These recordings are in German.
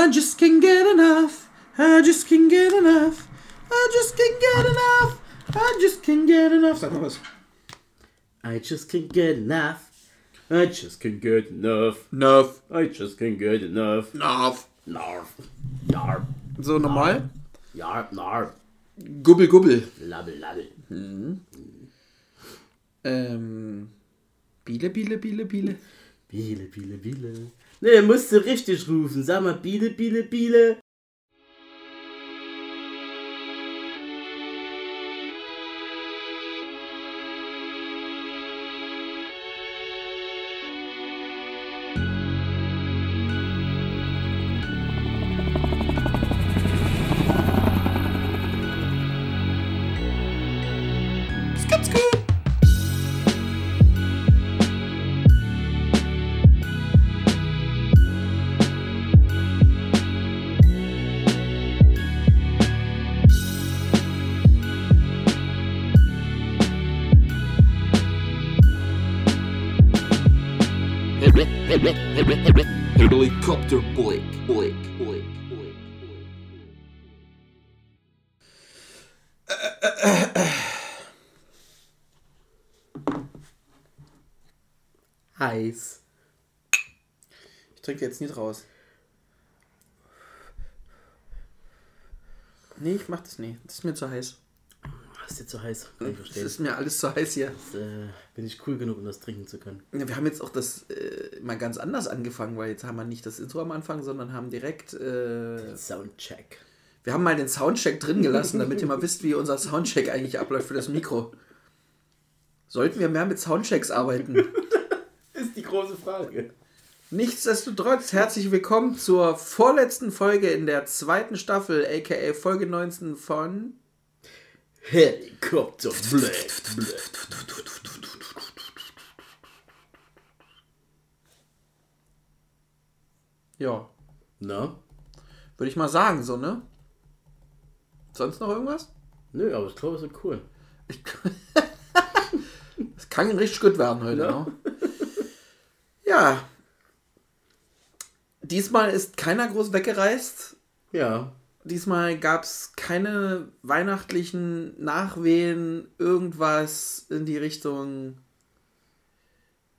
I just can't get enough. I just can't get enough. I just can't get enough. I just can't get enough. Sag mal was. I just can't get enough. I just can't get enough. Enough. I just can't get enough. Enough. Narf. Narf. So normal. Ja, narf. Gubbel, gubbel. Labbel, labbel. Ähm. Hmm. Um, Biele, Biele, Biele, Biele. Biele, Biele, Biele. Nee, musst du richtig rufen. Sag mal, Biele, Biele, Biele. Heiß. Ich trinke jetzt nicht raus. Nee, ich mach das nie. Das ist mir zu heiß. Das ist dir zu heiß. Kann ich Das verstehen. ist mir alles zu heiß hier. Jetzt, äh, bin ich cool genug, um das trinken zu können. Ja, wir haben jetzt auch das äh, mal ganz anders angefangen, weil jetzt haben wir nicht das Intro am Anfang, sondern haben direkt. Äh, Soundcheck. wir haben mal den Soundcheck drin gelassen, damit ihr mal wisst, wie unser Soundcheck eigentlich abläuft für das Mikro. Sollten wir mehr mit Soundchecks arbeiten? Ist große Frage. Nichtsdestotrotz, herzlich willkommen zur vorletzten Folge in der zweiten Staffel, aka Folge 19 von. Helikopter. Ja, Na? würde ich mal sagen, so, ne? Sonst noch irgendwas? Nö, aber ich glaube, es wird cool. Das kann richtig gut werden heute, Ja. ne? Ja. Diesmal ist keiner groß weggereist. Ja. Diesmal gab es keine weihnachtlichen Nachwehen, irgendwas in die Richtung.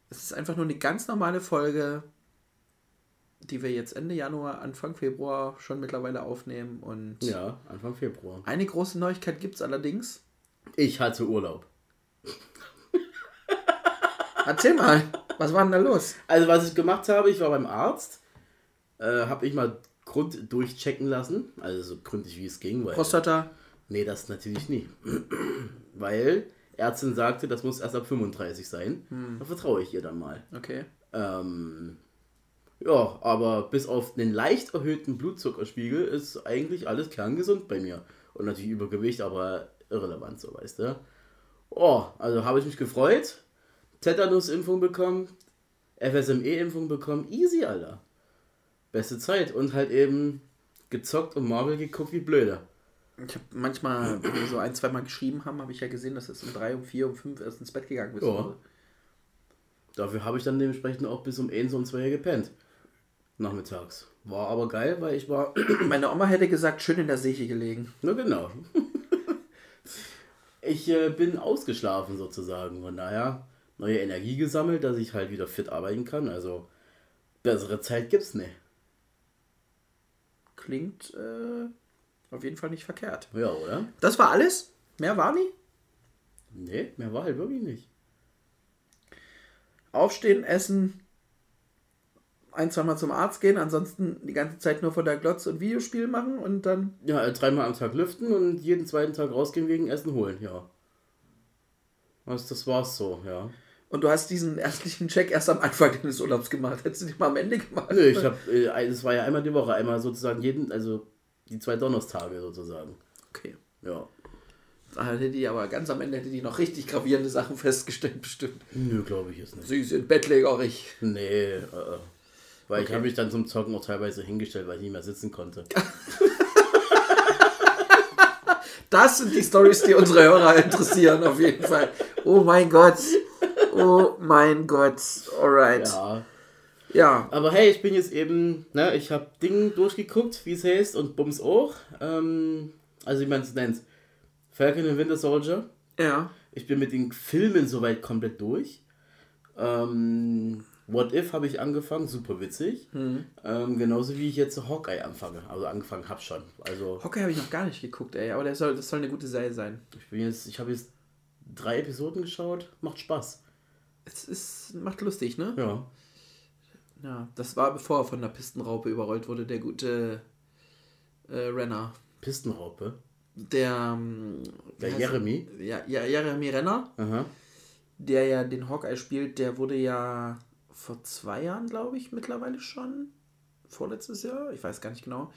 Es ist einfach nur eine ganz normale Folge, die wir jetzt Ende Januar, Anfang Februar schon mittlerweile aufnehmen. Und Ja, Anfang Februar. eine große Neuigkeit gibt es allerdings. Ich hatte Urlaub. Erzähl mal, was war denn da los? Also, was ich gemacht habe, ich war beim Arzt, äh, habe ich mal Grund durchchecken lassen. Also, so gründlich wie es ging. Weil, Prostata. Nee, das natürlich nie. weil Ärztin sagte, das muss erst ab 35 sein. Da vertraue ich ihr dann mal. Okay. Ähm, ja, aber bis auf einen leicht erhöhten Blutzuckerspiegel ist eigentlich alles kerngesund bei mir. Und natürlich Übergewicht, aber irrelevant, so weißt du. Oh, also habe ich mich gefreut. Tetanus-Impfung bekommen, FSME-Impfung bekommen, easy, Alter. Beste Zeit und halt eben gezockt und Marvel geguckt wie blöde. Ich habe manchmal, wenn wir so ein, zwei Mal geschrieben haben, habe ich ja gesehen, dass es um drei, um vier, um fünf erst ins Bett gegangen bist. Ja. Dafür habe ich dann dementsprechend auch bis um 1 und 2 gepennt. Nachmittags. War aber geil, weil ich war Meine Oma hätte gesagt, schön in der Seche gelegen. Na genau. ich äh, bin ausgeschlafen sozusagen. Von daher neue Energie gesammelt, dass ich halt wieder fit arbeiten kann. Also bessere Zeit gibt's nicht. Klingt äh, auf jeden Fall nicht verkehrt. Ja, oder? Das war alles? Mehr war nie? Nee, mehr war halt wirklich nicht. Aufstehen, essen, ein, zweimal zum Arzt gehen, ansonsten die ganze Zeit nur vor der Glotze und Videospiel machen und dann. Ja, äh, dreimal am Tag lüften und jeden zweiten Tag rausgehen wegen Essen holen, ja. Was, das war's so, ja. Und du hast diesen ärztlichen Check erst am Anfang deines Urlaubs gemacht. Hättest du den mal am Ende gemacht? Nö, ich hab, äh, es war ja einmal die Woche, einmal sozusagen jeden, also die zwei Donnerstage sozusagen. Okay. Ja. Da hätte die aber ganz am Ende hätte die noch richtig gravierende Sachen festgestellt, bestimmt. Nö, glaube ich jetzt nicht. Sie sind bettlägerig. Nee, äh, äh. weil ich Okay. habe mich dann zum Zocken auch teilweise hingestellt, weil ich nicht mehr sitzen konnte. Das sind die Stories, die unsere Hörer interessieren, auf jeden Fall. Oh mein Gott. Oh mein Gott. Alright. Ja. Ja, Aber hey, ich bin jetzt eben, ne, ich habe Ding durchgeguckt, wie es heißt, und Bums auch. Ähm, also wie man es nennt. Falcon and Winter Soldier. ja. Ich bin mit den Filmen soweit komplett durch. Ähm, What If habe ich angefangen, super witzig. Mhm. Ähm, genauso wie ich jetzt Hawkeye anfange. Also angefangen habe schon. Also Hockey habe ich noch gar nicht geguckt, ey, aber der soll, das soll eine gute Serie sein. ich bin jetzt, ich habe jetzt drei Episoden geschaut. Macht Spaß. Es ist, macht lustig, ne? Ja. Ja, das war bevor er von der Pistenraupe überrollt wurde, der gute äh, Renner. Pistenraupe. Der, ähm, Der Jeremy. er? Ja, ja, Jeremy Renner, Aha. der ja den Hawkeye spielt, der wurde ja vor zwei Jahren, glaube ich, mittlerweile schon. Vorletztes Jahr, ich weiß gar nicht genau.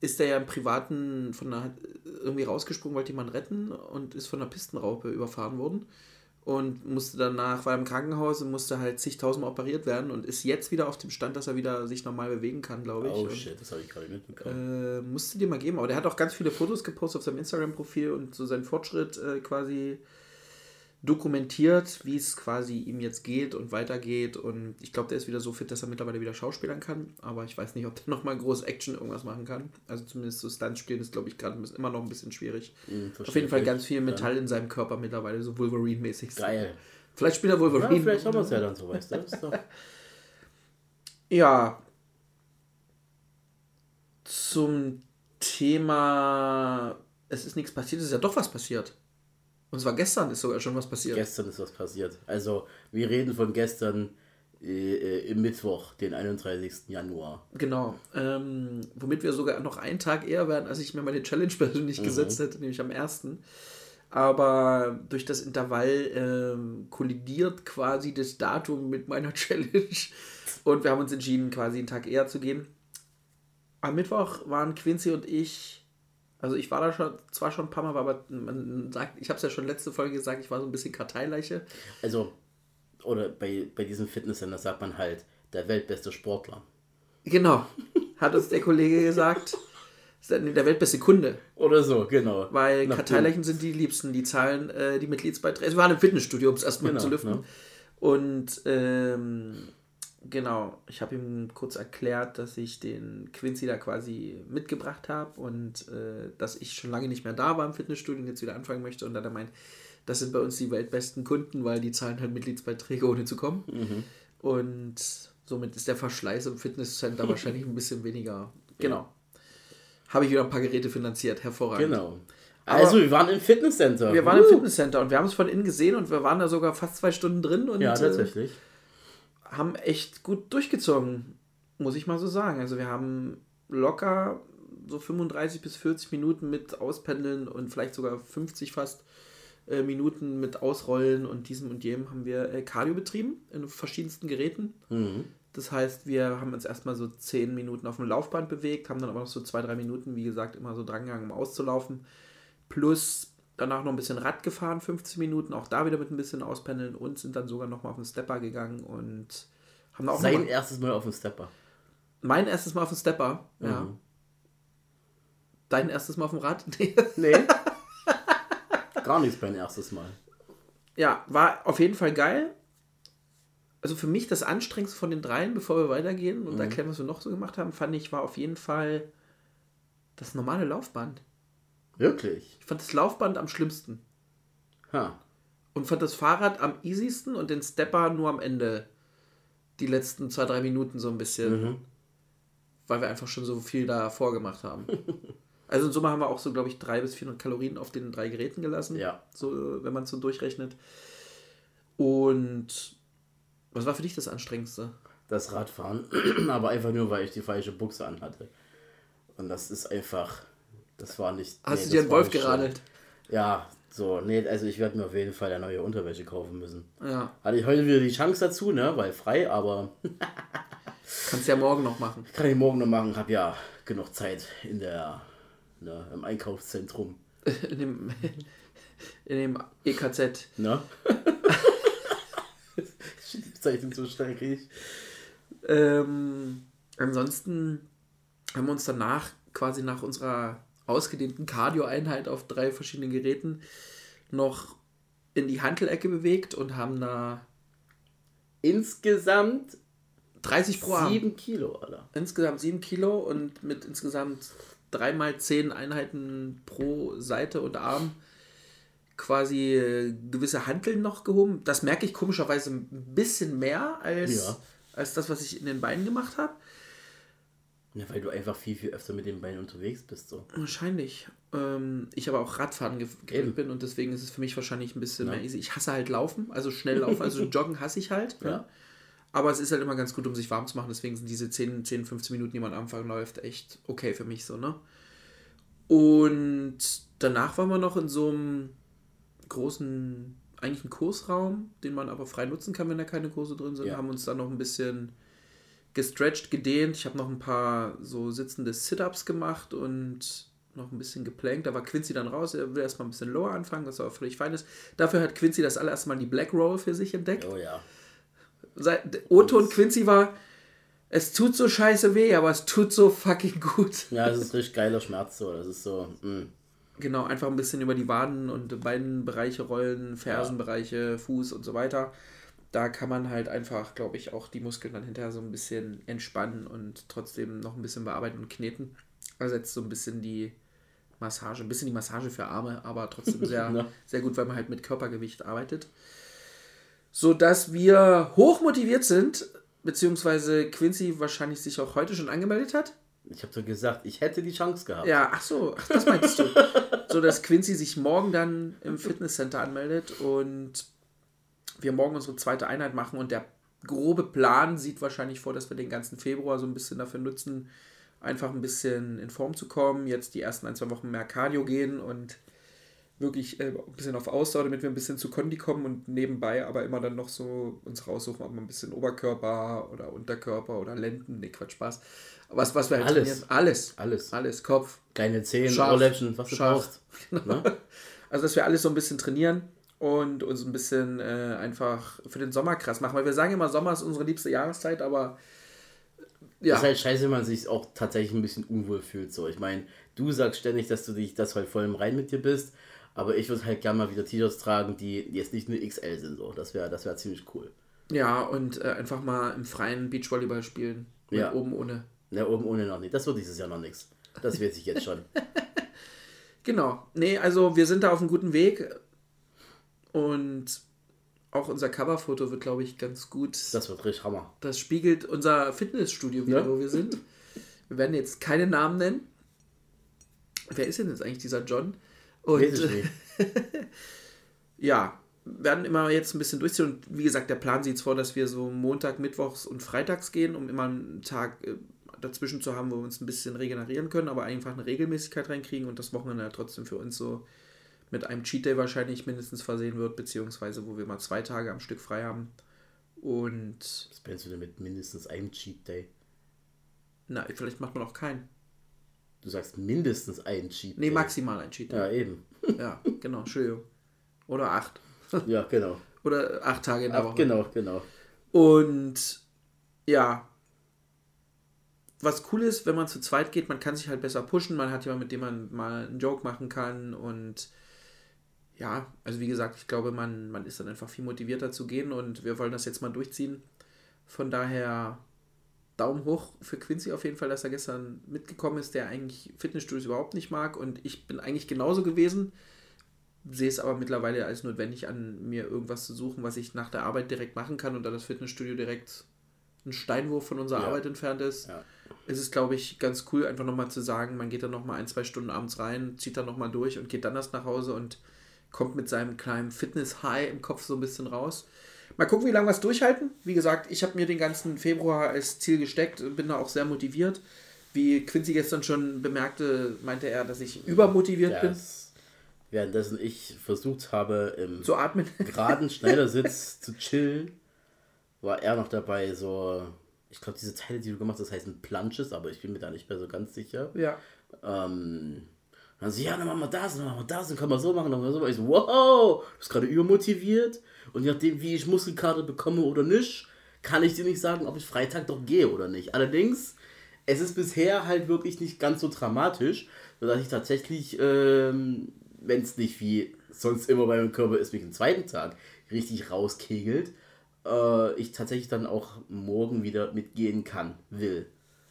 Ist der ja im Privaten von der, irgendwie rausgesprungen, wollte jemand retten und ist von einer Pistenraupe überfahren worden. Und musste danach, war im Krankenhaus und musste halt zigtausendmal operiert werden und ist jetzt wieder auf dem Stand, dass er wieder sich normal bewegen kann, glaube ich. Oh und, shit, das habe ich gerade mitbekommen. äh, musste dir mal geben, aber der hat auch ganz viele Fotos gepostet auf seinem Instagram-Profil und so seinen Fortschritt äh, quasi dokumentiert, wie es quasi ihm jetzt geht und weitergeht. Und ich glaube, der ist wieder so fit, dass er mittlerweile wieder schauspielern kann. Aber ich weiß nicht, ob der nochmal groß Action irgendwas machen kann. Also zumindest so Stunts spielen ist, glaube ich, gerade immer noch ein bisschen schwierig. Hm, Auf jeden Fall ganz viel Metall in seinem Körper mittlerweile, so Wolverine-mäßig. Geil. Vielleicht spielt er Ja, Wolverine. vielleicht haben wir es ja dann so, weißt du? Ja. Zum Thema, es ist nichts passiert, es ist ja doch was passiert. Und zwar gestern ist sogar schon was passiert. Gestern ist was passiert. Also, wir reden von gestern äh, äh, im Mittwoch, den 31. Januar. Genau. Ähm, womit wir sogar noch einen Tag eher werden, als ich mir meine Challenge persönlich gesetzt hätte, nämlich am ersten. Aber durch das Intervall ähm, kollidiert quasi das Datum mit meiner Challenge. Und wir haben uns entschieden, quasi einen Tag eher zu gehen. Am Mittwoch waren Quincy und ich, also ich war da schon, zwar schon ein paar Mal, aber man sagt, ich habe es ja schon letzte Folge gesagt, ich war so ein bisschen Karteileiche. Also, oder bei, bei diesem Fitnesscenter sagt man halt, der weltbeste Sportler. Genau, hat uns der Kollege gesagt. Der weltbeste Kunde. Oder so, genau. Weil Nach Karteileichen sind die liebsten, die zahlen äh, die Mitgliedsbeiträge. Also wir waren im Fitnessstudio, um es erstmal Genau, zu lüften. ne? Und ähm, genau, ich habe ihm kurz erklärt, dass ich den Quincy da quasi mitgebracht habe und äh, dass ich schon lange nicht mehr da war im Fitnessstudio und jetzt wieder anfangen möchte. Und dann er meint, das sind bei uns die weltbesten Kunden, weil die zahlen halt Mitgliedsbeiträge ohne zu kommen. Mhm. Und somit ist der Verschleiß im Fitnesscenter wahrscheinlich ein bisschen weniger. Genau. Habe ich wieder ein paar Geräte finanziert, hervorragend. Genau. Also, wir waren im Fitnesscenter. Wir waren im Uh. Fitnesscenter und wir haben es von innen gesehen und wir waren da sogar fast zwei Stunden drin und Ja, äh, tatsächlich. Haben echt gut durchgezogen, muss ich mal so sagen. Also wir haben locker so 35 bis 40 Minuten mit Auspendeln und vielleicht sogar 50 fast äh, Minuten mit Ausrollen und diesem und jenem haben wir äh, Cardio betrieben in verschiedensten Geräten. Mhm. Das heißt, wir haben uns erstmal so 10 Minuten auf dem Laufband bewegt, haben dann aber noch so 2-3 Minuten, wie gesagt, immer so drangegangen, um auszulaufen. Plus danach noch ein bisschen Rad gefahren, 15 Minuten, auch da wieder mit ein bisschen Auspendeln und sind dann sogar nochmal auf den Stepper gegangen und haben da auch Sein mal, erstes Mal auf dem Stepper. mein erstes Mal auf den Stepper, ja. Mhm. Dein erstes Mal auf dem Rad? Nee. Nee. Gar nichts mein erstes Mal. ja, war auf jeden Fall geil. Also für mich das anstrengendste von den dreien, bevor wir weitergehen und erklären, was wir noch so gemacht haben, fand ich, war auf jeden Fall das normale Laufband. Wirklich? Ich fand das Laufband am schlimmsten. Ha. Und fand das Fahrrad am easiesten und den Stepper nur am Ende. Die letzten zwei, drei Minuten so ein bisschen. Mhm. Weil wir einfach schon so viel da vorgemacht haben. also in Summe haben wir auch so, glaube ich, 300 bis 400 Kalorien auf den drei Geräten gelassen. Ja. So, wenn man es so durchrechnet. Und was war für dich das Anstrengendste? Das Radfahren. Aber einfach nur, weil ich die falsche Buchse anhatte. Und das ist einfach. Das war nicht. Hast nee, du dir einen Wolf schön. geradelt? Ja, so. Nee, also ich werde mir auf jeden Fall eine neue Unterwäsche kaufen müssen. Ja. Hatte ich heute wieder die Chance dazu, ne? Weil frei, aber Kannst ja morgen noch machen. kann ich morgen noch machen. Hab ja genug Zeit in der. Ne, im Einkaufszentrum. In dem, in dem EKZ. Ne? Bezeichnung so schrecklich. Ähm, ansonsten haben wir uns danach quasi nach unserer ausgedehnten Cardio-Einheit auf drei verschiedenen Geräten noch in die Hantelecke bewegt und haben da Insgesamt 30 pro Arm. 7 Kilo, Alter. Insgesamt 7 Kilo und mit insgesamt 3 mal 10 Einheiten pro Seite und Arm quasi äh, gewisse Hanteln noch gehoben. Das merke ich komischerweise ein bisschen mehr als, Ja. als das, was ich in den Beinen gemacht habe. Ja, weil du einfach viel, viel öfter mit den Beinen unterwegs bist. So. Wahrscheinlich. Ähm, ich aber auch Radfahren ge Eben. gewöhnt bin und deswegen ist es für mich wahrscheinlich ein bisschen Ja. mehr easy. Ich hasse halt Laufen, also schnell laufen, also Joggen hasse ich halt. Ja. Ja. Aber es ist halt immer ganz gut, um sich warm zu machen. Deswegen sind diese 10, 10 15 Minuten, die man am Anfang läuft, echt okay für mich so, ne? Und danach waren wir noch in so einem großen, eigentlich einen Kursraum, den man aber frei nutzen kann, wenn da keine Kurse drin sind. Ja. Haben uns dann noch ein bisschen gestretched, gedehnt. Ich habe noch ein paar so sitzende Sit-Ups gemacht und noch ein bisschen geplankt. Da war Quincy dann raus. Er will erstmal ein bisschen lower anfangen, was auch völlig fein ist. Dafür hat Quincy das allererste Mal die Black Roll für sich entdeckt. Oh ja. Seit O-Ton Quincy war, es tut so scheiße weh, aber es tut so fucking gut. Ja, das ist richtig geiler Schmerz. So. Das ist so. mm. Mh. Genau, einfach ein bisschen über die Waden und Beinbereiche rollen, Fersenbereiche, Fuß und so weiter. Da kann man halt einfach, glaube ich, auch die Muskeln dann hinterher so ein bisschen entspannen und trotzdem noch ein bisschen bearbeiten und kneten. Ersetzt so ein bisschen die Massage, ein bisschen die Massage für Arme, aber trotzdem sehr, Ja. sehr gut, weil man halt mit Körpergewicht arbeitet. So dass wir hoch motiviert sind, beziehungsweise Quincy wahrscheinlich sich auch heute schon angemeldet hat. Ich habe doch gesagt, ich hätte die Chance gehabt. Ja, ach so, ach, das meintest du. so, dass Quincy sich morgen dann im Fitnesscenter anmeldet und wir morgen unsere zweite Einheit machen und der grobe Plan sieht wahrscheinlich vor, dass wir den ganzen Februar so ein bisschen dafür nutzen, einfach ein bisschen in Form zu kommen, jetzt die ersten ein, zwei Wochen mehr Cardio gehen und wirklich äh, ein bisschen auf Ausdauer, damit wir ein bisschen zu Kondi kommen und nebenbei aber immer dann noch so uns raussuchen, ob wir ein bisschen Oberkörper oder Unterkörper oder Lenden, nee, Quatsch, Spaß. Was, was wir halt Alles. trainieren. Alles. Alles. Alles, Kopf, Kleine Zehen, Scharf. Ohrläppchen, was du Scharf. brauchst. Ne? Also, dass wir alles so ein bisschen trainieren und uns ein bisschen äh, einfach für den Sommer krass machen. Weil wir sagen immer, Sommer ist unsere liebste Jahreszeit, aber ja, Ist halt scheiße, wenn man sich auch tatsächlich ein bisschen unwohl fühlt. So. Ich meine, du sagst ständig, dass du dich das halt voll im Rein mit dir bist, aber ich würde halt gerne mal wieder T-Shirts tragen, die jetzt nicht nur XL sind. So. Das wäre das wär ziemlich cool. ja, und äh, einfach mal im freien Beachvolleyball spielen. Ja. Oben ohne. Na, oben ohne noch nicht. Das wird dieses Jahr noch nichts. Das weiß ich jetzt schon. Genau. Nee, also wir sind da auf einem guten Weg und auch unser Coverfoto wird, glaube ich, ganz gut. Das wird richtig Hammer. Das spiegelt unser Fitnessstudio wieder, Ja. wo wir sind. Wir werden jetzt keine Namen nennen. Wer ist denn jetzt eigentlich dieser John? Und Weiß ich nicht. ja, werden immer jetzt ein bisschen durchziehen. Und wie gesagt, der Plan sieht es vor, dass wir so Montag, Mittwochs und Freitags gehen, um immer einen Tag äh, dazwischen zu haben, wo wir uns ein bisschen regenerieren können, aber einfach eine Regelmäßigkeit reinkriegen und das Wochenende halt trotzdem für uns so mit einem Cheat Day wahrscheinlich mindestens versehen wird, beziehungsweise wo wir mal zwei Tage am Stück frei haben. Und Was meinst du denn mit mindestens einem Cheat Day? na, vielleicht macht man auch keinen. Du sagst mindestens einen Cheat Nee, Day. maximal ein Cheat Day. Ja, eben. Ja, genau, Entschuldigung. Oder acht. Ja, genau. Oder acht Tage in der Ach, Woche. genau, genau. Und ja, was cool ist, wenn man zu zweit geht, man kann sich halt besser pushen, man hat jemanden, mit dem man mal einen Joke machen kann und ja, also wie gesagt, ich glaube, man, man ist dann einfach viel motivierter zu gehen und wir wollen das jetzt mal durchziehen. Von daher Daumen hoch für Quincy auf jeden Fall, dass er gestern mitgekommen ist, der eigentlich Fitnessstudios überhaupt nicht mag und ich bin eigentlich genauso gewesen, sehe es aber mittlerweile als notwendig an, mir irgendwas zu suchen, was ich nach der Arbeit direkt machen kann und da das Fitnessstudio direkt ein Steinwurf von unserer Ja. Arbeit entfernt ist, Ja. ist es, glaube ich, ganz cool, einfach nochmal zu sagen, man geht dann nochmal ein, zwei Stunden abends rein, zieht dann nochmal durch und geht dann erst nach Hause und kommt mit seinem kleinen Fitness-High im Kopf so ein bisschen raus. Mal gucken, wie lange wir es durchhalten. Wie gesagt, ich habe mir den ganzen Februar als Ziel gesteckt, bin da auch sehr motiviert. Wie Quincy gestern schon bemerkte, meinte er, dass ich übermotiviert Ja, bin es, währenddessen ich versucht habe, im zu atmen. geraden Schneidersitz zu chillen, war er noch dabei, so, ich glaube, diese Teile, die du gemacht hast, heißen Planches, aber ich bin mir da nicht mehr so ganz sicher. ja. Ähm, dann so, ja, dann machen wir das, dann machen wir das, dann kann man so machen, dann machen wir so. Ich so, wow, du bist gerade übermotiviert. Und je nachdem, wie ich Muskelkater bekomme oder nicht, kann ich dir nicht sagen, ob ich Freitag doch gehe oder nicht. Allerdings, es ist bisher halt wirklich nicht ganz so dramatisch, sodass ich tatsächlich, ähm, wenn es nicht wie sonst immer bei meinem Körper ist, mich am zweiten Tag richtig rauskegelt, äh, ich tatsächlich dann auch morgen wieder mitgehen kann, will.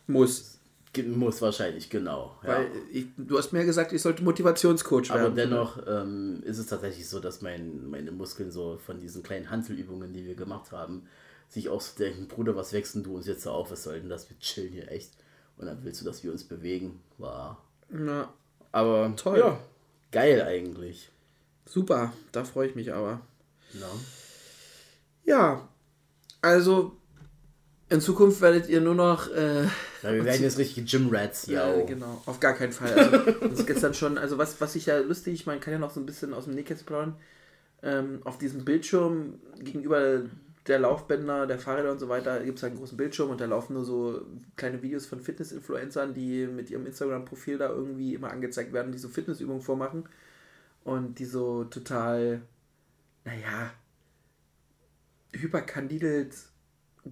Muss. Muss wahrscheinlich, genau. Ja. Weil ich, du hast mir gesagt, ich sollte Motivationscoach Aber werden. dennoch ähm, ist es tatsächlich so, dass mein, meine Muskeln so von diesen kleinen Handelübungen, die wir gemacht haben, sich auch so denken, Bruder, was wechseln du uns jetzt auf? Was soll denn das? Wir chillen hier echt. Und dann willst du, dass wir uns bewegen. War. Na, Aber Toll. Ja, geil eigentlich. super, da freue ich mich aber. Ja. Ja, also in Zukunft werdet ihr nur noch. Äh, Ja, wir werden jetzt richtig Gym-Rats, ja. äh, genau, auf gar keinen Fall. Also, das ist gestern schon, also was, was ich ja lustig, man kann ja noch so ein bisschen aus dem Nähkästchen plaudern. Ähm, auf diesem Bildschirm gegenüber der Laufbänder, der Fahrräder und so weiter, gibt es halt einen großen Bildschirm und da laufen nur so kleine Videos von Fitness-Influencern, die mit ihrem Instagram-Profil da irgendwie immer angezeigt werden, die so Fitnessübungen vormachen und die so total, naja, hyperkandidelt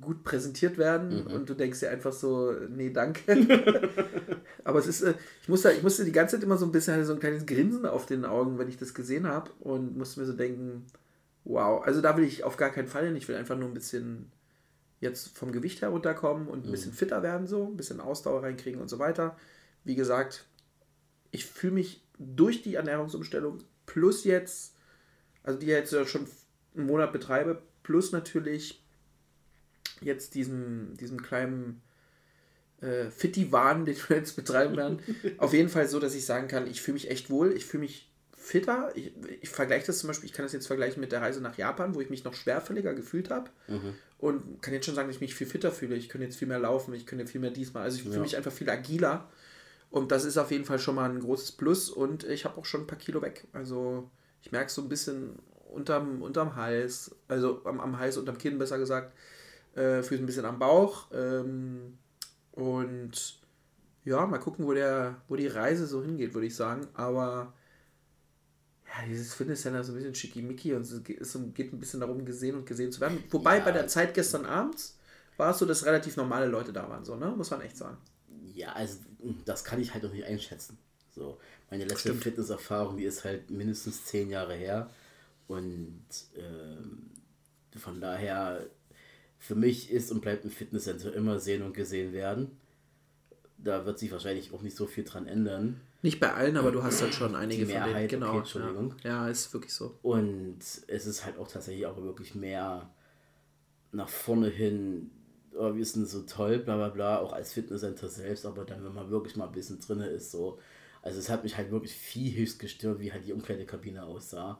gut präsentiert werden und du denkst dir einfach so, nee, danke. Aber es ist, äh, ich musste, ich musste die ganze Zeit immer so ein bisschen so ein kleines Grinsen auf den Augen, wenn ich das gesehen habe und musste mir so denken, wow, also da will ich auf gar keinen Fall hin. Ich will einfach nur ein bisschen jetzt vom Gewicht her runterkommen und ein bisschen fitter werden, so, ein bisschen Ausdauer reinkriegen und so weiter. Wie gesagt, ich fühle mich durch die Ernährungsumstellung plus jetzt, also die jetzt ja schon einen Monat betreibe, plus natürlich jetzt diesem, diesem kleinen äh, Fitti-Wahn, den wir jetzt betreiben werden, auf jeden Fall so, dass ich sagen kann, ich fühle mich echt wohl, ich fühle mich fitter. Ich, ich vergleiche das zum Beispiel, ich kann das jetzt vergleichen mit der Reise nach Japan, wo ich mich noch schwerfälliger gefühlt habe. Und kann jetzt schon sagen, dass ich mich viel fitter fühle. Ich könnte jetzt viel mehr laufen, ich könnte viel mehr diesmal. Also ich fühle Ja. mich einfach viel agiler. Und das ist auf jeden Fall schon mal ein großes Plus. Und ich habe auch schon ein paar Kilo weg. Also ich merke so ein bisschen unterm, unterm Hals, also am, am Hals, unterm Kinn besser gesagt, äh, fühle ein bisschen am Bauch. Ähm, und ja, mal gucken, wo, der, wo die Reise so hingeht, würde ich sagen. Aber ja, dieses Fitnesscenter ist so ein bisschen schickimicki und es geht, es geht ein bisschen darum, gesehen und gesehen zu werden. Wobei Ja. bei der Zeit gestern abends war es so, dass relativ normale Leute da waren, so, ne? Muss man echt sagen. Ja, also das kann ich halt noch nicht einschätzen. So, meine letzte Stimmt. Fitnesserfahrung, die ist halt mindestens zehn Jahre her. Und ähm, von daher, für mich ist und bleibt ein Fitnesscenter immer sehen und gesehen werden. Da wird sich wahrscheinlich auch nicht so viel dran ändern. Nicht bei allen, aber du hast halt schon einige Die von denen. Mehrheit, Genau. okay, Entschuldigung. Ja. ja, ist wirklich so. Und es ist halt auch tatsächlich auch wirklich mehr nach vorne hin, oh, wir sind so toll, bla bla bla, auch als Fitnesscenter selbst, aber dann, wenn man wirklich mal ein bisschen drin ist, so, also es hat mich halt wirklich viel höchst gestört, wie halt die Umkleidekabine aussah.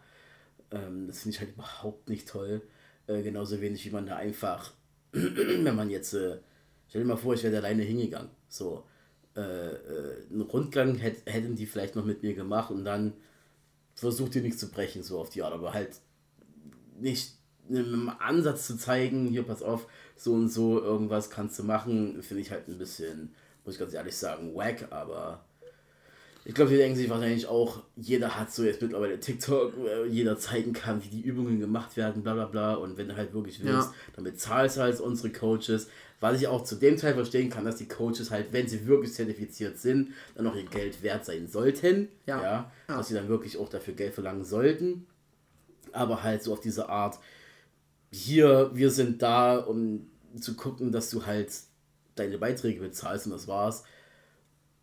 Ähm, das finde ich halt überhaupt nicht toll. Äh, genauso wenig wie man da einfach, wenn man jetzt, äh, stell dir mal vor, ich wäre alleine hingegangen, so, äh, äh, einen Rundgang hätt, hätten die vielleicht noch mit mir gemacht und dann versucht ihr nichts zu brechen, so auf die Art, aber halt nicht einem Ansatz zu zeigen, hier pass auf, so und so, irgendwas kannst du machen, finde ich halt ein bisschen, muss ich ganz ehrlich sagen, wack, aber ich glaube, die denken sich wahrscheinlich auch, jeder hat so jetzt mittlerweile TikTok, wo jeder zeigen kann, wie die Übungen gemacht werden, bla bla bla. Und wenn du halt wirklich willst, Ja. dann bezahlst du halt unsere Coaches. Was ich auch zu dem Teil verstehen kann, dass die Coaches halt, wenn sie wirklich zertifiziert sind, dann auch ihr Geld wert sein sollten. Ja. ja Ja. dass sie dann wirklich auch dafür Geld verlangen sollten. Aber halt so auf diese Art, hier, wir sind da, um zu gucken, dass du halt deine Beiträge bezahlst und das war's.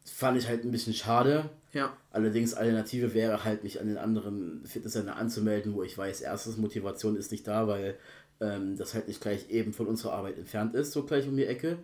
Fand ich halt ein bisschen schade. Ja. Allerdings Alternative wäre halt, mich an den anderen Fitnesscenter anzumelden, wo ich weiß, erstens Motivation ist nicht da, weil ähm, das halt nicht gleich eben von unserer Arbeit entfernt ist, so gleich um die Ecke.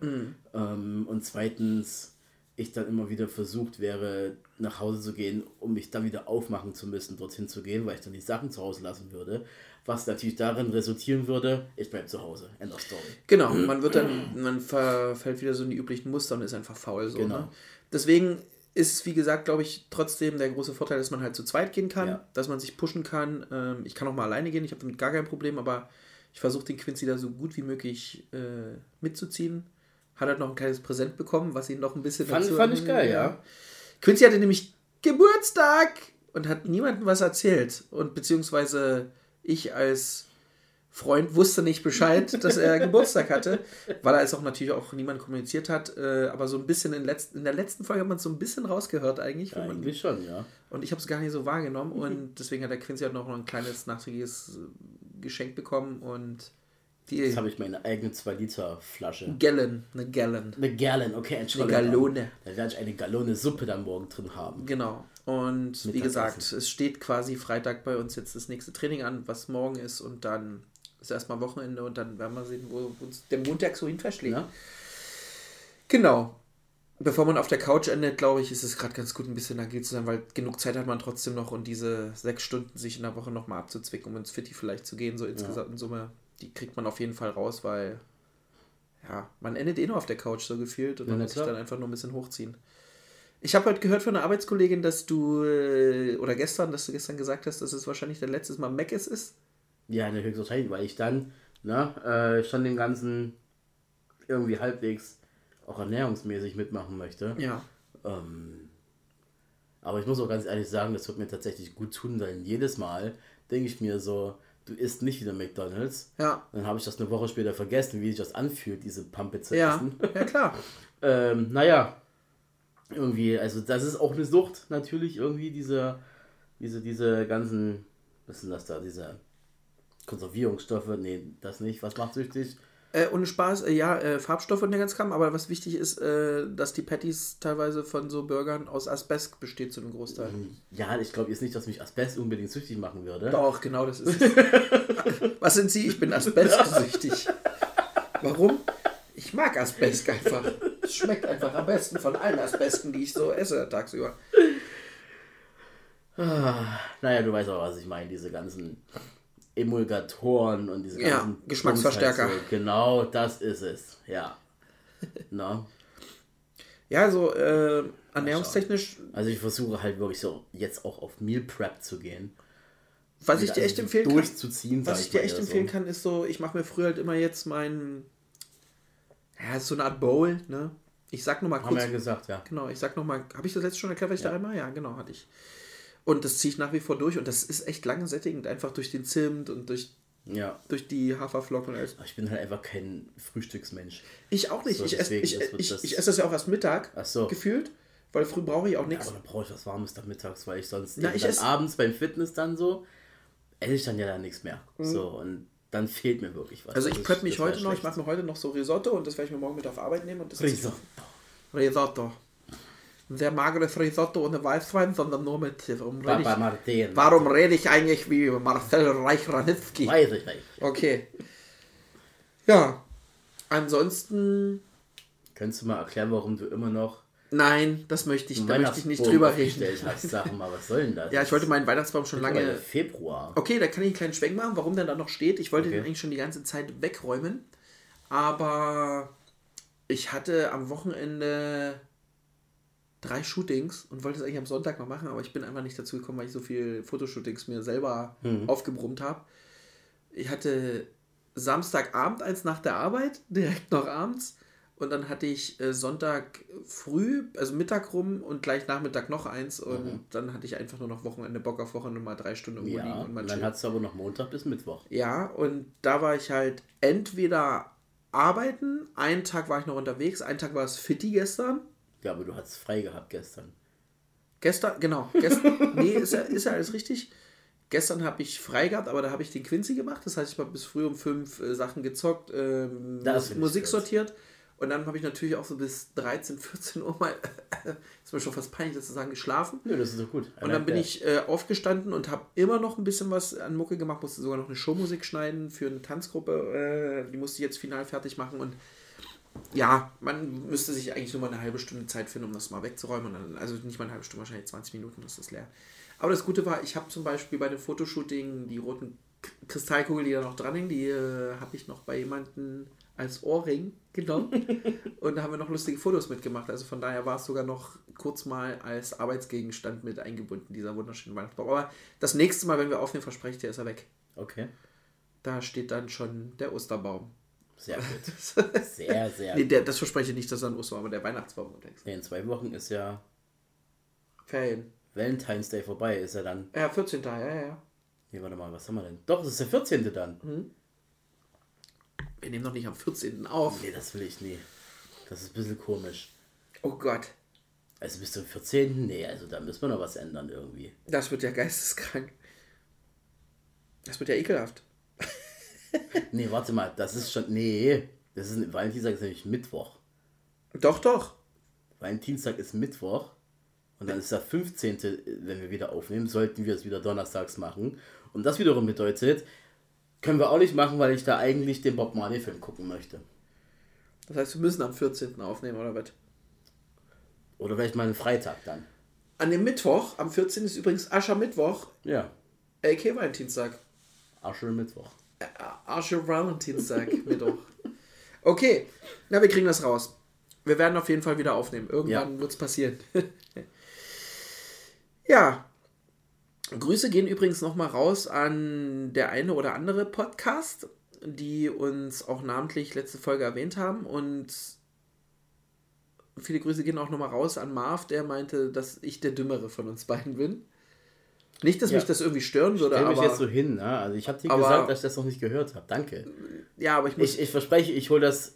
Ähm, und zweitens, ich dann immer wieder versucht wäre, nach Hause zu gehen, um mich dann wieder aufmachen zu müssen, dorthin zu gehen, weil ich dann die Sachen zu Hause lassen würde. Was natürlich darin resultieren würde, ich bleib zu Hause. End of story. Genau, man wird dann, man verfällt wieder so in die üblichen Muster und ist einfach faul so. Genau. Ne? Deswegen ist es, wie gesagt, glaube ich, trotzdem der große Vorteil, dass man halt zu zweit gehen kann, Ja. dass man sich pushen kann. Ähm, ich kann auch mal alleine gehen, ich habe damit gar kein Problem, aber ich versuche den Quincy da so gut wie möglich äh, mitzuziehen. Hat halt noch ein kleines Präsent bekommen, was ihn noch ein bisschen Fand- fand ich geil, ja. Quincy hatte nämlich Geburtstag und hat niemandem was erzählt. Und beziehungsweise ich als Freund wusste nicht Bescheid, dass er Geburtstag hatte, weil er es auch natürlich auch niemand kommuniziert hat. Äh, aber so ein bisschen in, letz in der letzten Folge hat man es so ein bisschen rausgehört eigentlich. Ja, wenn man, eigentlich schon, ja. und ich habe es gar nicht so wahrgenommen. Und deswegen hat der Quincy halt noch ein kleines nachträgliches äh, Geschenk bekommen. Und Die Jetzt habe ich meine eigene 2-Liter-Flasche. Gallon, eine Gallon. Eine Gallon, okay, Entschuldigung. Gallone. Da werde ich eine Gallone Suppe dann morgen drin haben. Genau. Und wie Mittagessen. gesagt, es steht quasi Freitag bei uns jetzt das nächste Training an, was morgen ist und dann ist erstmal Wochenende und dann werden wir sehen, wo uns der Montag so hin verschlägt. Ja? Genau. Bevor man auf der Couch endet, glaube ich, ist es gerade ganz gut, ein bisschen agil zu sein, weil genug Zeit hat man trotzdem noch und diese sechs Stunden sich in der Woche nochmal abzuzwicken, um ins Fitti vielleicht zu gehen, so insgesamt in Summe, die kriegt man auf jeden Fall raus, weil ja, man endet eh nur auf der Couch so gefühlt und Ja, man muss sich dann einfach nur ein bisschen hochziehen. Ich habe heute gehört von einer Arbeitskollegin, dass du, äh, oder gestern, dass du gestern gesagt hast, dass es wahrscheinlich dein letztes Mal Meckes ist. Ja, eine höchstwahrscheinlich, weil ich dann, ne, äh, schon den ganzen irgendwie halbwegs auch ernährungsmäßig mitmachen möchte. Ja. Ähm, aber ich muss auch ganz ehrlich sagen, das wird mir tatsächlich gut tun, denn jedes Mal denke ich mir so, du isst nicht wieder McDonalds. Ja. Dann habe ich das eine Woche später vergessen, wie sich das anfühlt, diese Pampe zu Ja, essen. ja klar. ähm, naja, irgendwie, also das ist auch eine Sucht natürlich irgendwie, diese, diese, diese ganzen, was sind das da, diese Konservierungsstoffe, nee, das nicht, was macht süchtig? Äh, ohne Spaß, äh, ja, äh, Farbstoffe und der ganze Kram, aber was wichtig ist, äh, dass die Patties teilweise von so Burgern aus Asbest besteht zu einem Großteil. Ja, ich glaube jetzt nicht, dass mich Asbest unbedingt süchtig machen würde. Doch, genau das ist es. was sind Sie? Ich bin asbestsüchtig. Warum? Ich mag Asbest einfach. Es schmeckt einfach am besten von allen Asbesten, die ich so esse tagsüber. Naja, du weißt auch, was ich meine, diese ganzen Emulgatoren und diese Ja, ganzen Geschmacksverstärker. Bums halt so. Genau, das ist es, ja. Na, Ja, also äh, ernährungstechnisch, also ich versuche halt wirklich so jetzt auch auf Meal Prep zu gehen. was ich dir Also echt empfehlen kann, durchzuziehen, was ich dir echt empfehlen so. kann, ist so, ich mache mir früher halt immer jetzt mein, ja, ist so eine Art Bowl, ne? Ich sag nur mal Haben kurz, wir ja gesagt, ja. Genau, ich sag nochmal, habe ich das letzte schon erklärt, was ich da einmal? Ja, genau, hatte ich. Und das ziehe ich nach wie vor durch und das ist echt lange sättigend, einfach durch den Zimt und durch, Ja. durch die Haferflocken und alles. Ich bin halt einfach kein Frühstücksmensch. Ich auch nicht, So, ich, esse, ich, ich, das- ich esse das ja auch erst Mittag, Ach so. gefühlt, weil früh brauche ich auch Ja, nichts. aber dann brauche ich was Warmes dann mittags, weil ich sonst Na, ich dann ess- abends beim Fitness dann so, esse ich dann ja dann nichts mehr. So, und dann fehlt mir wirklich was. Mhm. Also ich prep mich heute noch, ich schlecht. mache mir heute noch so Risotto und das werde ich mir morgen mit auf Arbeit nehmen. Und das Risotto. Risotto. Ein sehr mageres Risotto ohne Weißwein, sondern nur mit. Warum rede ich, Martin. warum rede ich eigentlich wie Marcel Reich-Ranitzky? Weiß ich nicht. Okay. Ja. Ansonsten. Könntest du mal erklären, warum du immer noch Nein, das möchte ich, da möchte ich nicht drüber reden. hast? Sag mal, was soll denn das? Ja, ich wollte meinen Weihnachtsbaum schon lange. Februar. Okay, da kann ich einen kleinen Schwenk machen, warum der da noch steht. Ich wollte Okay. den eigentlich schon die ganze Zeit wegräumen. Aber ich hatte am Wochenende drei Shootings und wollte es eigentlich am Sonntag noch machen, aber ich bin einfach nicht dazu gekommen, weil ich so viel Fotoshootings mir selber aufgebrummt habe. Ich hatte Samstagabend eins nach der Arbeit, direkt noch abends. Und dann hatte ich äh, Sonntag früh, also Mittag rum und gleich Nachmittag noch eins. Und dann hatte ich einfach nur noch Wochenende Bock auf Wochenende mal drei Stunden irgendwo Ja, liegen und mal dann hast du aber noch Montag bis Mittwoch. Ja, und da war ich halt entweder arbeiten, einen Tag war ich noch unterwegs, einen Tag war es Fitti gestern. Ja, aber du hast frei gehabt gestern. Gestern, genau. Gestern, nee, ist ja, ist ja alles richtig. Gestern habe ich frei gehabt, aber da habe ich den Quincy gemacht. Das heißt, ich habe bis früh um fünf äh, Sachen gezockt, ähm, ich Musik sortiert. Und dann habe ich natürlich auch so bis 13, 14 Uhr mal, ist mir schon fast peinlich, das zu sagen, geschlafen. Nö, das ist doch gut. Und dann bin ich äh, aufgestanden und habe immer noch ein bisschen was an Mucke gemacht, musste sogar noch eine Showmusik schneiden für eine Tanzgruppe. Äh, die musste ich jetzt final fertig machen und ja, man müsste sich eigentlich nur mal eine halbe Stunde Zeit finden, um das mal wegzuräumen. Und dann, also nicht mal eine halbe Stunde, wahrscheinlich 20 Minuten ist das leer. Aber das Gute war, ich habe zum Beispiel bei dem Fotoshooting die roten Kristallkugeln, die da noch dran hängen, die äh, habe ich noch bei jemandem als Ohrring genommen. und da haben wir noch lustige Fotos mitgemacht. Also von daher war es sogar noch kurz mal als Arbeitsgegenstand mit eingebunden, dieser wunderschöne Weihnachtsbaum. Aber das nächste Mal, wenn wir aufnehmen, verspreche ich dir, ist er weg. Okay. Da steht dann schon der Osterbaum. Sehr gut. Sehr, sehr Nee, gut. der, das verspreche ich nicht, dass er ein Osterbaum, aber der Weihnachtsbaum unterwegs. Nee, in zwei Wochen ist ja Ferien. Valentine's Day vorbei. Ist ja dann. Ja, 14. Ja, ja, ja. Nee, warte mal, was haben wir denn? Doch, es ist der 14. dann. Hm. Wir nehmen noch nicht am 14. auf. Nee, das will ich nie. Das ist ein bisschen komisch. Oh Gott. Also bis zum 14. Nee, also da müssen wir noch was ändern irgendwie. Das wird ja geisteskrank. Das wird ja ekelhaft. Nee, warte mal, das ist schon. Nee, das ist Valentinstag ist nämlich Mittwoch. Doch, doch. Valentinstag ist Mittwoch. Und dann ist der 15., wenn wir wieder aufnehmen, sollten wir es wieder donnerstags machen. Und das wiederum bedeutet, können wir auch nicht machen, weil ich da eigentlich den Bob Marley-Film gucken möchte. Das heißt, wir müssen am 14. aufnehmen, oder was? Oder vielleicht mal einen Freitag dann. An dem Mittwoch, am 14. ist übrigens Aschermittwoch, Ja, AK Valentinstag. Asche Mittwoch. Ä- Ascher Valentinstag, Mittwoch. Okay, na, wir kriegen das raus. Wir werden auf jeden Fall wieder aufnehmen. Irgendwann Ja. wird es passieren. ja. Grüße gehen übrigens nochmal raus an der eine oder andere Podcast, die uns auch namentlich letzte Folge erwähnt haben. Und viele Grüße gehen auch nochmal raus an Marv, der meinte, dass ich der Dümmere von uns beiden bin. Nicht, dass Ja. mich das irgendwie stören würde, mich aber, jetzt so hin, ne? Also ich habe dir aber- gesagt, dass ich das noch nicht gehört habe. Danke. ja, aber ich muss Ich, ich verspreche, ich hole das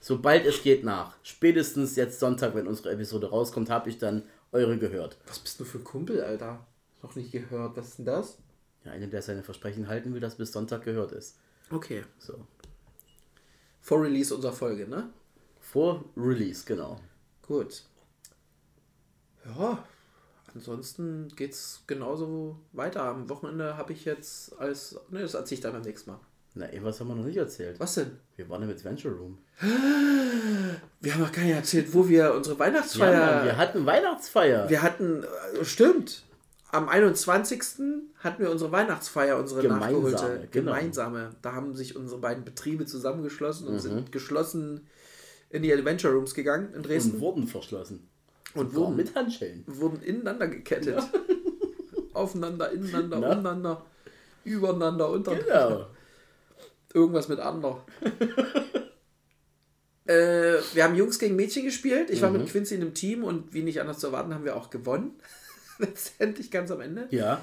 sobald es geht nach. Spätestens jetzt Sonntag, wenn unsere Episode rauskommt, habe ich dann eure gehört. Was bist du für ein Kumpel, Alter? Noch nicht gehört. Was ist denn das? Ja, einer, der seine Versprechen halten will, dass bis Sonntag gehört ist. Okay. So. Vor Release unserer Folge, ne? Vor Release, genau. Gut. Ja, ansonsten geht's genauso weiter. Am Wochenende habe ich jetzt als. Ne, das erzähle ich dann beim nächsten Mal. Na, ey, was haben wir noch nicht erzählt? Was denn? Wir waren im Adventure Room. Wir haben noch gar nicht erzählt, wo wir unsere Ja, Weihnachtsfeier. Mann, wir hatten Weihnachtsfeier. wir hatten. äh, Stimmt. Am 21. hatten wir unsere Weihnachtsfeier, unsere Gemeinsame, nachgeholte genau. gemeinsame. Da haben sich unsere beiden Betriebe zusammengeschlossen Mhm. und sind geschlossen in die Adventure Rooms gegangen in Dresden. und wurden verschlossen. Und wurden, mit Handschellen. wurden ineinander gekettet. Aufeinander, ineinander, Na? umeinander, übereinander, untereinander. Genau. Irgendwas mit ander. äh, wir haben Jungs gegen Mädchen gespielt. Ich war Mhm. mit Quincy in einem Team und wie nicht anders zu erwarten, haben wir auch gewonnen. Letztendlich ganz am Ende. Ja.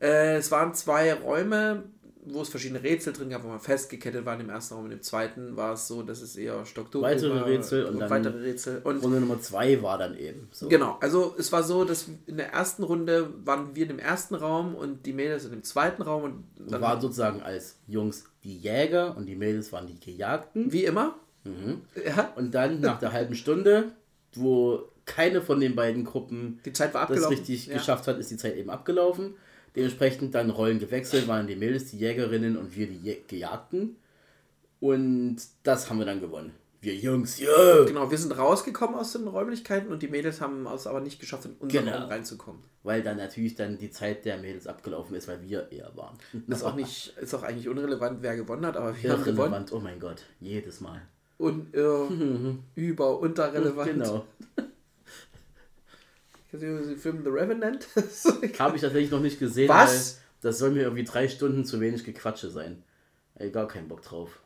Äh, es waren zwei Räume, wo es verschiedene Rätsel drin gab, wo man festgekettet war. In dem ersten Raum, in dem zweiten war es so, dass es eher stockdunkel Weitere war. Rätsel und dann- weitere Rätsel. Und Runde Nummer zwei war dann eben. So. Genau, also es war so, dass in der ersten Runde waren wir in dem ersten Raum und die Mädels in dem zweiten Raum und dann waren sozusagen als Jungs die Jäger und die Mädels waren die Gejagten. wie immer. Mhm. Ja, Und dann nach der halben Stunde, wo keine von den beiden Gruppen die Zeit war das abgelaufen. richtig ja. geschafft hat, ist die Zeit eben abgelaufen. Dementsprechend dann Rollen gewechselt, waren die Mädels die Jägerinnen und wir die Gejagten. Und das haben wir dann gewonnen. Wir Jungs, ja! Genau, wir sind rausgekommen aus den Räumlichkeiten und die Mädels haben es aber nicht geschafft, in unseren Genau. Raum reinzukommen. Weil dann natürlich dann die Zeit der Mädels abgelaufen ist, weil wir eher waren. Ist auch nicht, ist auch eigentlich unrelevant, wer gewonnen hat, aber wir haben gewonnen. Irrelevant, oh mein Gott, jedes Mal. Und äh, über, unterrelevant. Genau. Kennst du den Film The Revenant? Habe ich tatsächlich noch nicht gesehen. Was? Das soll mir irgendwie drei Stunden zu wenig Gequatsche sein. Ey, gar keinen Bock drauf.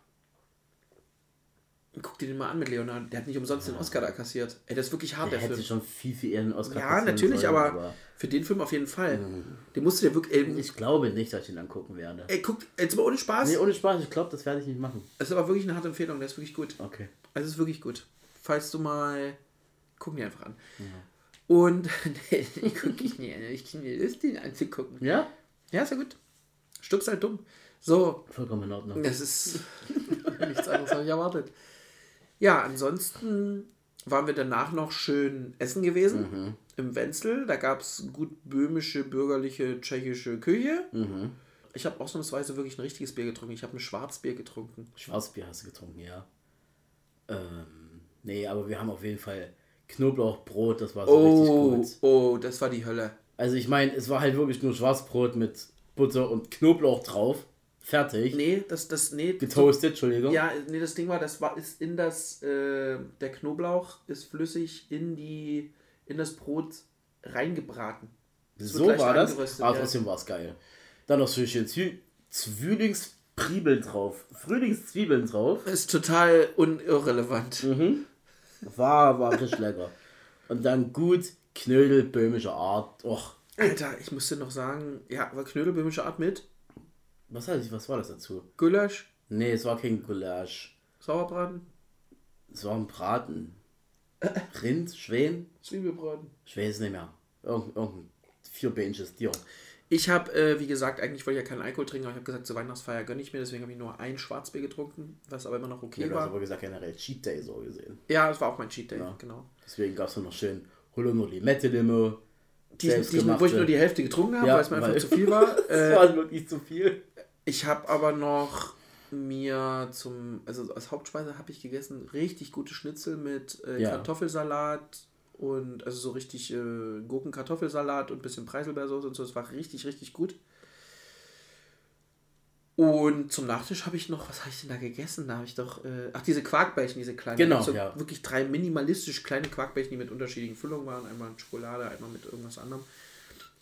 Guck dir den mal an mit Leonardo. Der hat nicht umsonst den Oscar da kassiert. Ey, das ist wirklich hart, Der der, hätte Film. schon viel, viel eher einen Oscar Ja, natürlich, sollen, aber, für den Film auf jeden Fall. Den musst du dir wirklich. Ey, Ich glaube nicht, dass ich ihn angucken werde. ey guck, jetzt mal ohne Spaß. Nee, ohne Spaß, ich glaube, das werde ich nicht machen. Das ist aber wirklich eine harte Empfehlung, der ist wirklich gut. Okay. Also es ist wirklich gut. Falls du mal. Guck dir einfach an. Und. nee, guck ich nicht an. Ich kann mir das den anzugucken. Ja? Ja, ist ja gut. Stups halt dumm. So, Vollkommen in Ordnung. das ist. nichts anderes habe ich erwartet. Ja, ansonsten waren wir danach noch schön essen gewesen. Mhm. Im Wenzel. Da gab es gut böhmische, bürgerliche, tschechische Küche. Mhm. Ich habe ausnahmsweise wirklich ein richtiges Bier getrunken. Ich habe ein Schwarzbier getrunken. Schwarzbier hast du getrunken, ja. Ähm, nee, aber wir haben auf jeden Fall Knoblauchbrot, das war so Oh, richtig gut. oh, das war die Hölle. Also ich meine, es war halt wirklich nur Schwarzbrot mit Butter und Knoblauch drauf. Fertig. Nee, das, das, nee. Getoastet, Entschuldigung. Ja, nee, das Ding war, das war, ist in das, äh, der Knoblauch ist flüssig in die, in das Brot reingebraten. Das so war das. Aber ja. trotzdem war es geil. Dann noch so schön Zwi Zwillingszwiebeln drauf. Frühlingszwiebeln drauf. Ist total unirrelevant. War, war richtig lecker. Und dann gut Knödel böhmischer Art. Och, Alter, ich musste noch sagen, ja, war knödelböhmische Art mit was, heißt, was war das dazu? Gulasch, Nee, es war kein Gulasch. Sauerbraten, Es war ein Braten. Rind, Schwein? Zwiebelbraten. Ich weiß es nicht mehr. Irgend, irgendein vierbeinisches Tier. Ich habe, äh, wie gesagt, eigentlich wollte ich ja keinen Alkohol trinken, aber ich habe gesagt, zur Weihnachtsfeier gönne ich mir, deswegen habe ich nur ein Schwarzbier getrunken, was aber immer noch okay Ja, du hast war. aber gesagt, generell Cheat Day so gesehen. Ja, es war auch mein Cheat Day, Ja. genau. Deswegen gab es noch schön Holo nur Limette Limo. Die, die, wo ich nur die Hälfte getrunken habe, Ja, weil es mir einfach zu viel war. Das Äh, war wirklich zu viel. Ich habe aber noch mir zum, also als Hauptspeise habe ich gegessen richtig gute Schnitzel mit äh. Kartoffelsalat und also so richtig äh, Gurken-Kartoffelsalat und ein bisschen Preiselbeersoße und so. Das war richtig, richtig gut. Und zum Nachtisch habe ich noch, was habe ich denn da gegessen? Da habe ich doch, äh, ach, diese Quarkbällchen, diese kleinen. Genau, so ja. Wirklich drei minimalistisch kleine Quarkbällchen, die mit unterschiedlichen Füllungen waren. Einmal mit Schokolade, einmal mit irgendwas anderem.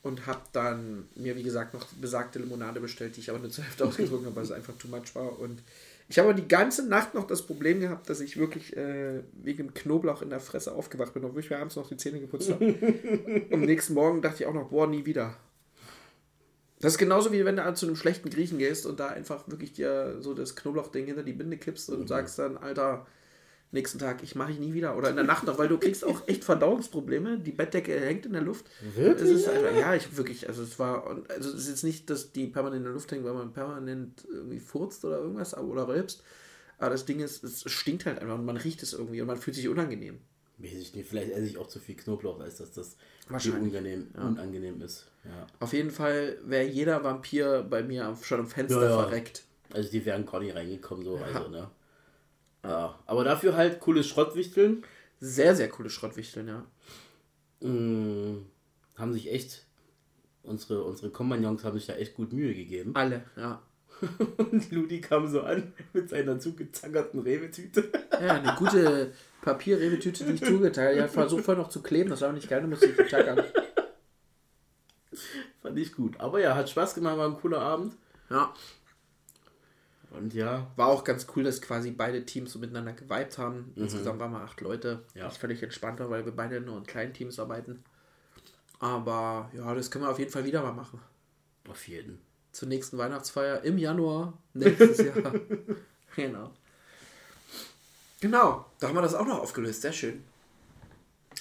Und habe dann mir, wie gesagt, noch besagte Limonade bestellt, die ich aber nur zur Hälfte ausgetrunken habe, weil es einfach too much war. Und ich habe aber die ganze Nacht noch das Problem gehabt, dass ich wirklich äh, wegen dem Knoblauch in der Fresse aufgewacht bin, obwohl ich mir abends noch die Zähne geputzt habe. Am nächsten Morgen dachte ich auch noch, boah, nie wieder. Das ist genauso wie wenn du zu einem schlechten Griechen gehst und da einfach wirklich dir so das Knoblauchding hinter die Binde kippst und sagst dann, Alter, nächsten Tag, ich mache ich nie wieder. Oder in der Nacht noch, weil du kriegst auch echt Verdauungsprobleme. Die Bettdecke hängt in der Luft. Wirklich? Es ist einfach, ja, ich wirklich, also es war, also es ist jetzt nicht, dass die permanent in der Luft hängen, weil man permanent irgendwie furzt oder irgendwas oder rülpst. Aber das Ding ist, es stinkt halt einfach und man riecht es irgendwie und man fühlt sich unangenehm. Weiß ich nicht, vielleicht esse ich auch zu viel Knoblauch, als dass das viel Wahrscheinlich, unangenehm, unangenehm ist. Ja. Auf jeden Fall wäre jeder Vampir bei mir schon am Fenster Ja, ja. verreckt. Also die wären gar nicht reingekommen, so, also, ne? Ja. Aber dafür halt cooles Schrottwichteln. Sehr, sehr coole Schrottwichteln, ja. Mm, haben sich echt, unsere, unsere Kompagnons haben sich da echt gut Mühe gegeben. Alle, ja. Und Ludi kam so an mit seiner zugezangerten Rewe-Tüte. Ja, eine gute Papierrebetüte, die ich zugeteilt habe. Versucht vorher noch zu kleben, das war aber nicht geil, da musste ich tackern. Fand ich gut. Aber ja, hat Spaß gemacht, war ein cooler Abend. Ja. Und ja, War auch ganz cool, dass quasi beide Teams so miteinander geweibt haben. Insgesamt waren wir acht Leute. Ja. Ist völlig entspannter, weil wir beide nur in kleinen Teams arbeiten. Aber ja, das können wir auf jeden Fall wieder mal machen. auf jeden. Zur nächsten Weihnachtsfeier im Januar nächstes Jahr. genau. Genau, da haben wir das auch noch aufgelöst. Sehr schön.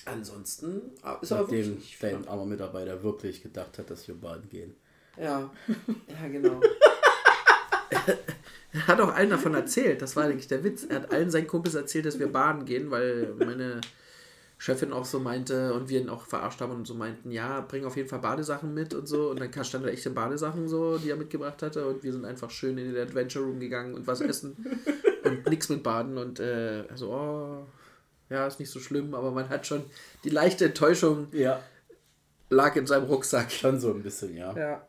Ansonsten ah, ist aber Nachdem wirklich dein armer Mitarbeiter wirklich gedacht hat, dass wir baden gehen. Ja, ja, genau. Er hat auch allen davon erzählt, das war eigentlich der Witz. Er hat allen seinen Kumpels erzählt, dass wir baden gehen, weil meine Chefin auch so meinte und wir ihn auch verarscht haben und so meinten, ja, bring auf jeden Fall Badesachen mit und so. Und dann stand da echte Badesachen so, die er mitgebracht hatte und wir sind einfach schön in den Adventure Room gegangen und was essen und nichts mit Baden und äh, so, oh, ja, ist nicht so schlimm, aber man hat schon die leichte Enttäuschung Ja. lag in seinem Rucksack. Schon so ein bisschen, ja. Ja.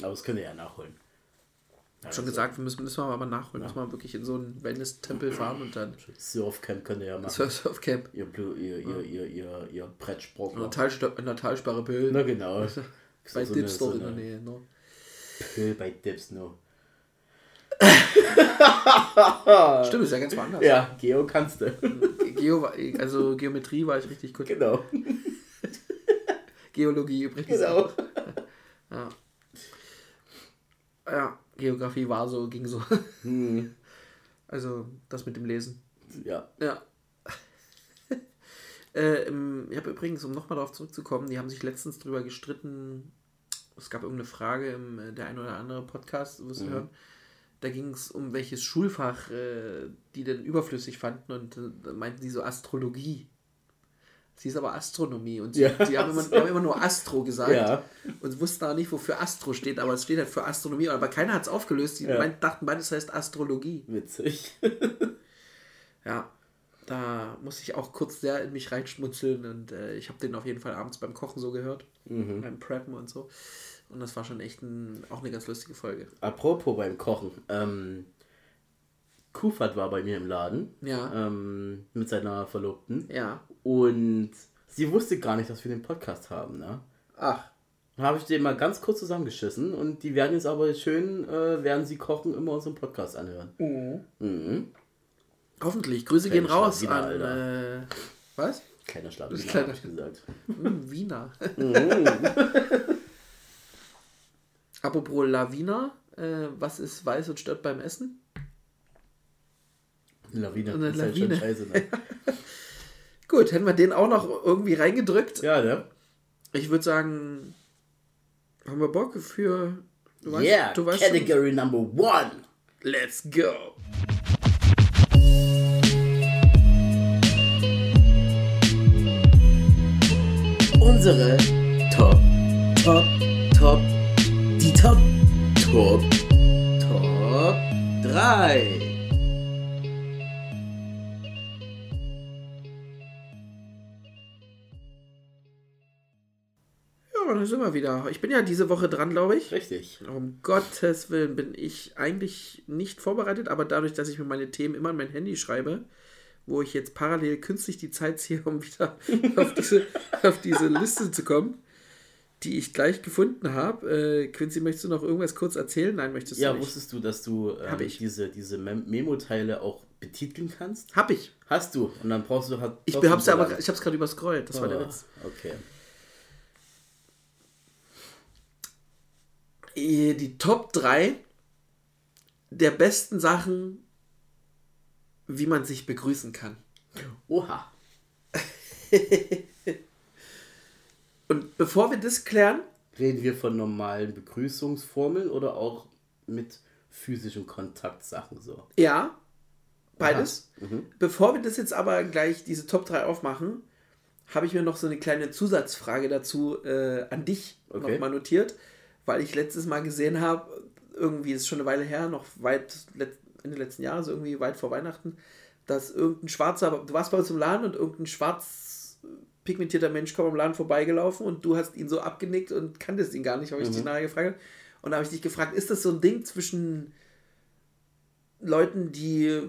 Aber das könnt ihr ja nachholen. Ja, Schon also, gesagt, wir müssen, müssen wir aber nachholen. Müssen wir wirklich in so einen Wellness-Tempel fahren und dann Surfcamp könnt ihr ja machen. Surf Surfcamp. Ihr, Blu- ihr, ihr, ihr, ihr, ihr In Brettsportler. der, Talsp in der Talsperre Pöhl. Na genau. bei so Dips dort so in der Nähe. Ne? Pöhl bei Dips, no. Stimmt, ist ja ganz woanders. Ja, Geo kannst du. Geo, also Geometrie war ich richtig gut. genau. Geologie übrigens. Genau. Ja. ja, Geografie war so, ging so. Hm. Also das mit dem Lesen. Ja. Ja. äh, im- ich habe übrigens, um nochmal darauf zurückzukommen, die haben sich letztens drüber gestritten. Es gab irgendeine Frage im äh, der ein oder andere Podcast, wirst du Mhm. hören. Da ging es um welches Schulfach äh, die denn überflüssig fanden und äh, meinten die so Astrologie. Sie ist aber Astronomie und sie, Ja, die, haben immer, haben immer nur Astro gesagt Ja. und wussten auch nicht, wofür Astro steht, aber es steht halt für Astronomie. Aber keiner hat es aufgelöst. Die Ja. meinten, dachten beide, es heißt Astrologie. Witzig. Ja, da muss ich auch kurz sehr in mich reinschmutzeln und äh, ich habe den auf jeden Fall abends beim Kochen so gehört, Mhm. beim Preppen und so. Und das war schon echt ein, auch eine ganz lustige Folge. Apropos beim Kochen. Ähm, Kufat war bei mir im Laden. Ja. Ähm, mit seiner Verlobten. Ja. Und sie wusste gar nicht, dass wir den Podcast haben, ne? Ach, Dann habe ich den mal ganz kurz zusammengeschissen und die werden jetzt aber schön, äh, während sie kochen, immer unseren Podcast anhören. Mhm. hoffentlich. Grüße Kleine gehen raus an. Alter. Äh, was? Kleiner Schlawiner, Kleiner- hab ich gesagt. Hm, Wiener. Mhm. Apropos Lawiner, äh, was ist weiß und stört beim Essen? Eine Lawine. Eine ist halt schon Lawine. scheiße, ne? Gut, hätten wir den auch noch irgendwie reingedrückt. Ja, ne? Ich würde sagen, Haben wir Bock für. Du weißt, yeah, du weißt schon- Category Number One. Let's go. Unsere Top, Top, Top, die Top, Top, Top 3. da sind wir wieder. Ich bin ja diese Woche dran, glaube ich. Richtig. Um Gottes Willen bin ich eigentlich nicht vorbereitet, aber dadurch, dass ich mir meine Themen immer in mein Handy schreibe, wo ich jetzt parallel künstlich die Zeit ziehe, um wieder auf diese, auf diese Liste zu kommen, die ich gleich gefunden habe. Äh, Quincy, möchtest du noch irgendwas kurz erzählen? Nein, möchtest du Ja, nicht. wusstest du, dass du ähm, ich. diese, diese Mem- Memo-Teile auch betiteln kannst? Hab ich. Hast du. Und dann brauchst du halt. Ich hab's ja aber, ich hab's gerade überscrollt. Das war der Ah, Witz. Okay. Die Top 3 der besten Sachen, wie man sich begrüßen kann. Oha. Und bevor wir das klären, Reden wir von normalen Begrüßungsformeln oder auch mit physischen Kontaktsachen so? Ja, beides. Mhm. Bevor wir das jetzt aber gleich diese Top 3 aufmachen, habe ich mir noch so eine kleine Zusatzfrage dazu äh, an dich Okay. nochmal notiert, weil ich letztes Mal gesehen habe, irgendwie ist schon eine Weile her, noch weit Ende letzten Jahres, irgendwie weit vor Weihnachten, dass irgendein schwarzer, du warst bei uns im Laden und irgendein schwarz pigmentierter Mensch kommt am Laden vorbeigelaufen und du hast ihn so abgenickt und kanntest ihn gar nicht, habe ich dich nachher gefragt. Und da habe ich dich gefragt, ist das so ein Ding zwischen Leuten, die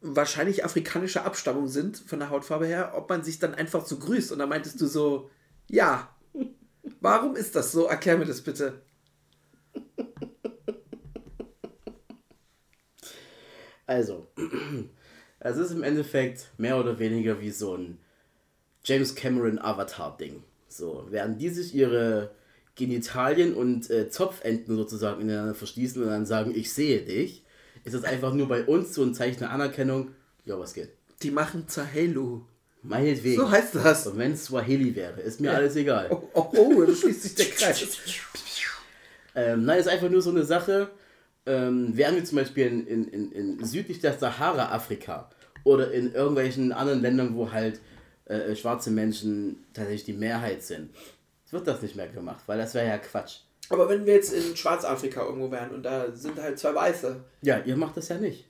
wahrscheinlich afrikanischer Abstammung sind, von der Hautfarbe her, ob man sich dann einfach so grüßt. Und da meintest du so, ja. Warum ist das so? Erklär mir das bitte. Also, es ist im Endeffekt mehr oder weniger wie so ein James Cameron Avatar-Ding. So, während die sich ihre Genitalien und äh, Zopfenden sozusagen ineinander verschließen und dann sagen, ich sehe dich, ist das einfach nur bei uns so ein Zeichen der Anerkennung. Ja, was geht? Die machen Zahelu. Meinetwegen. So heißt das. Und wenn es Swahili wäre, ist mir alles egal. Oh, oh, oh, da schließt sich der Kreis. Ähm, nein, ist einfach nur so eine Sache. Ähm, wären wir zum Beispiel in, in, in, in südlich der Sahara Afrika oder in irgendwelchen anderen Ländern, wo halt äh, schwarze Menschen tatsächlich die Mehrheit sind, wird das nicht mehr gemacht, weil das wäre ja Quatsch. Aber wenn wir jetzt in Schwarzafrika irgendwo wären und da sind halt zwei Weiße. Ja, ihr macht das ja nicht.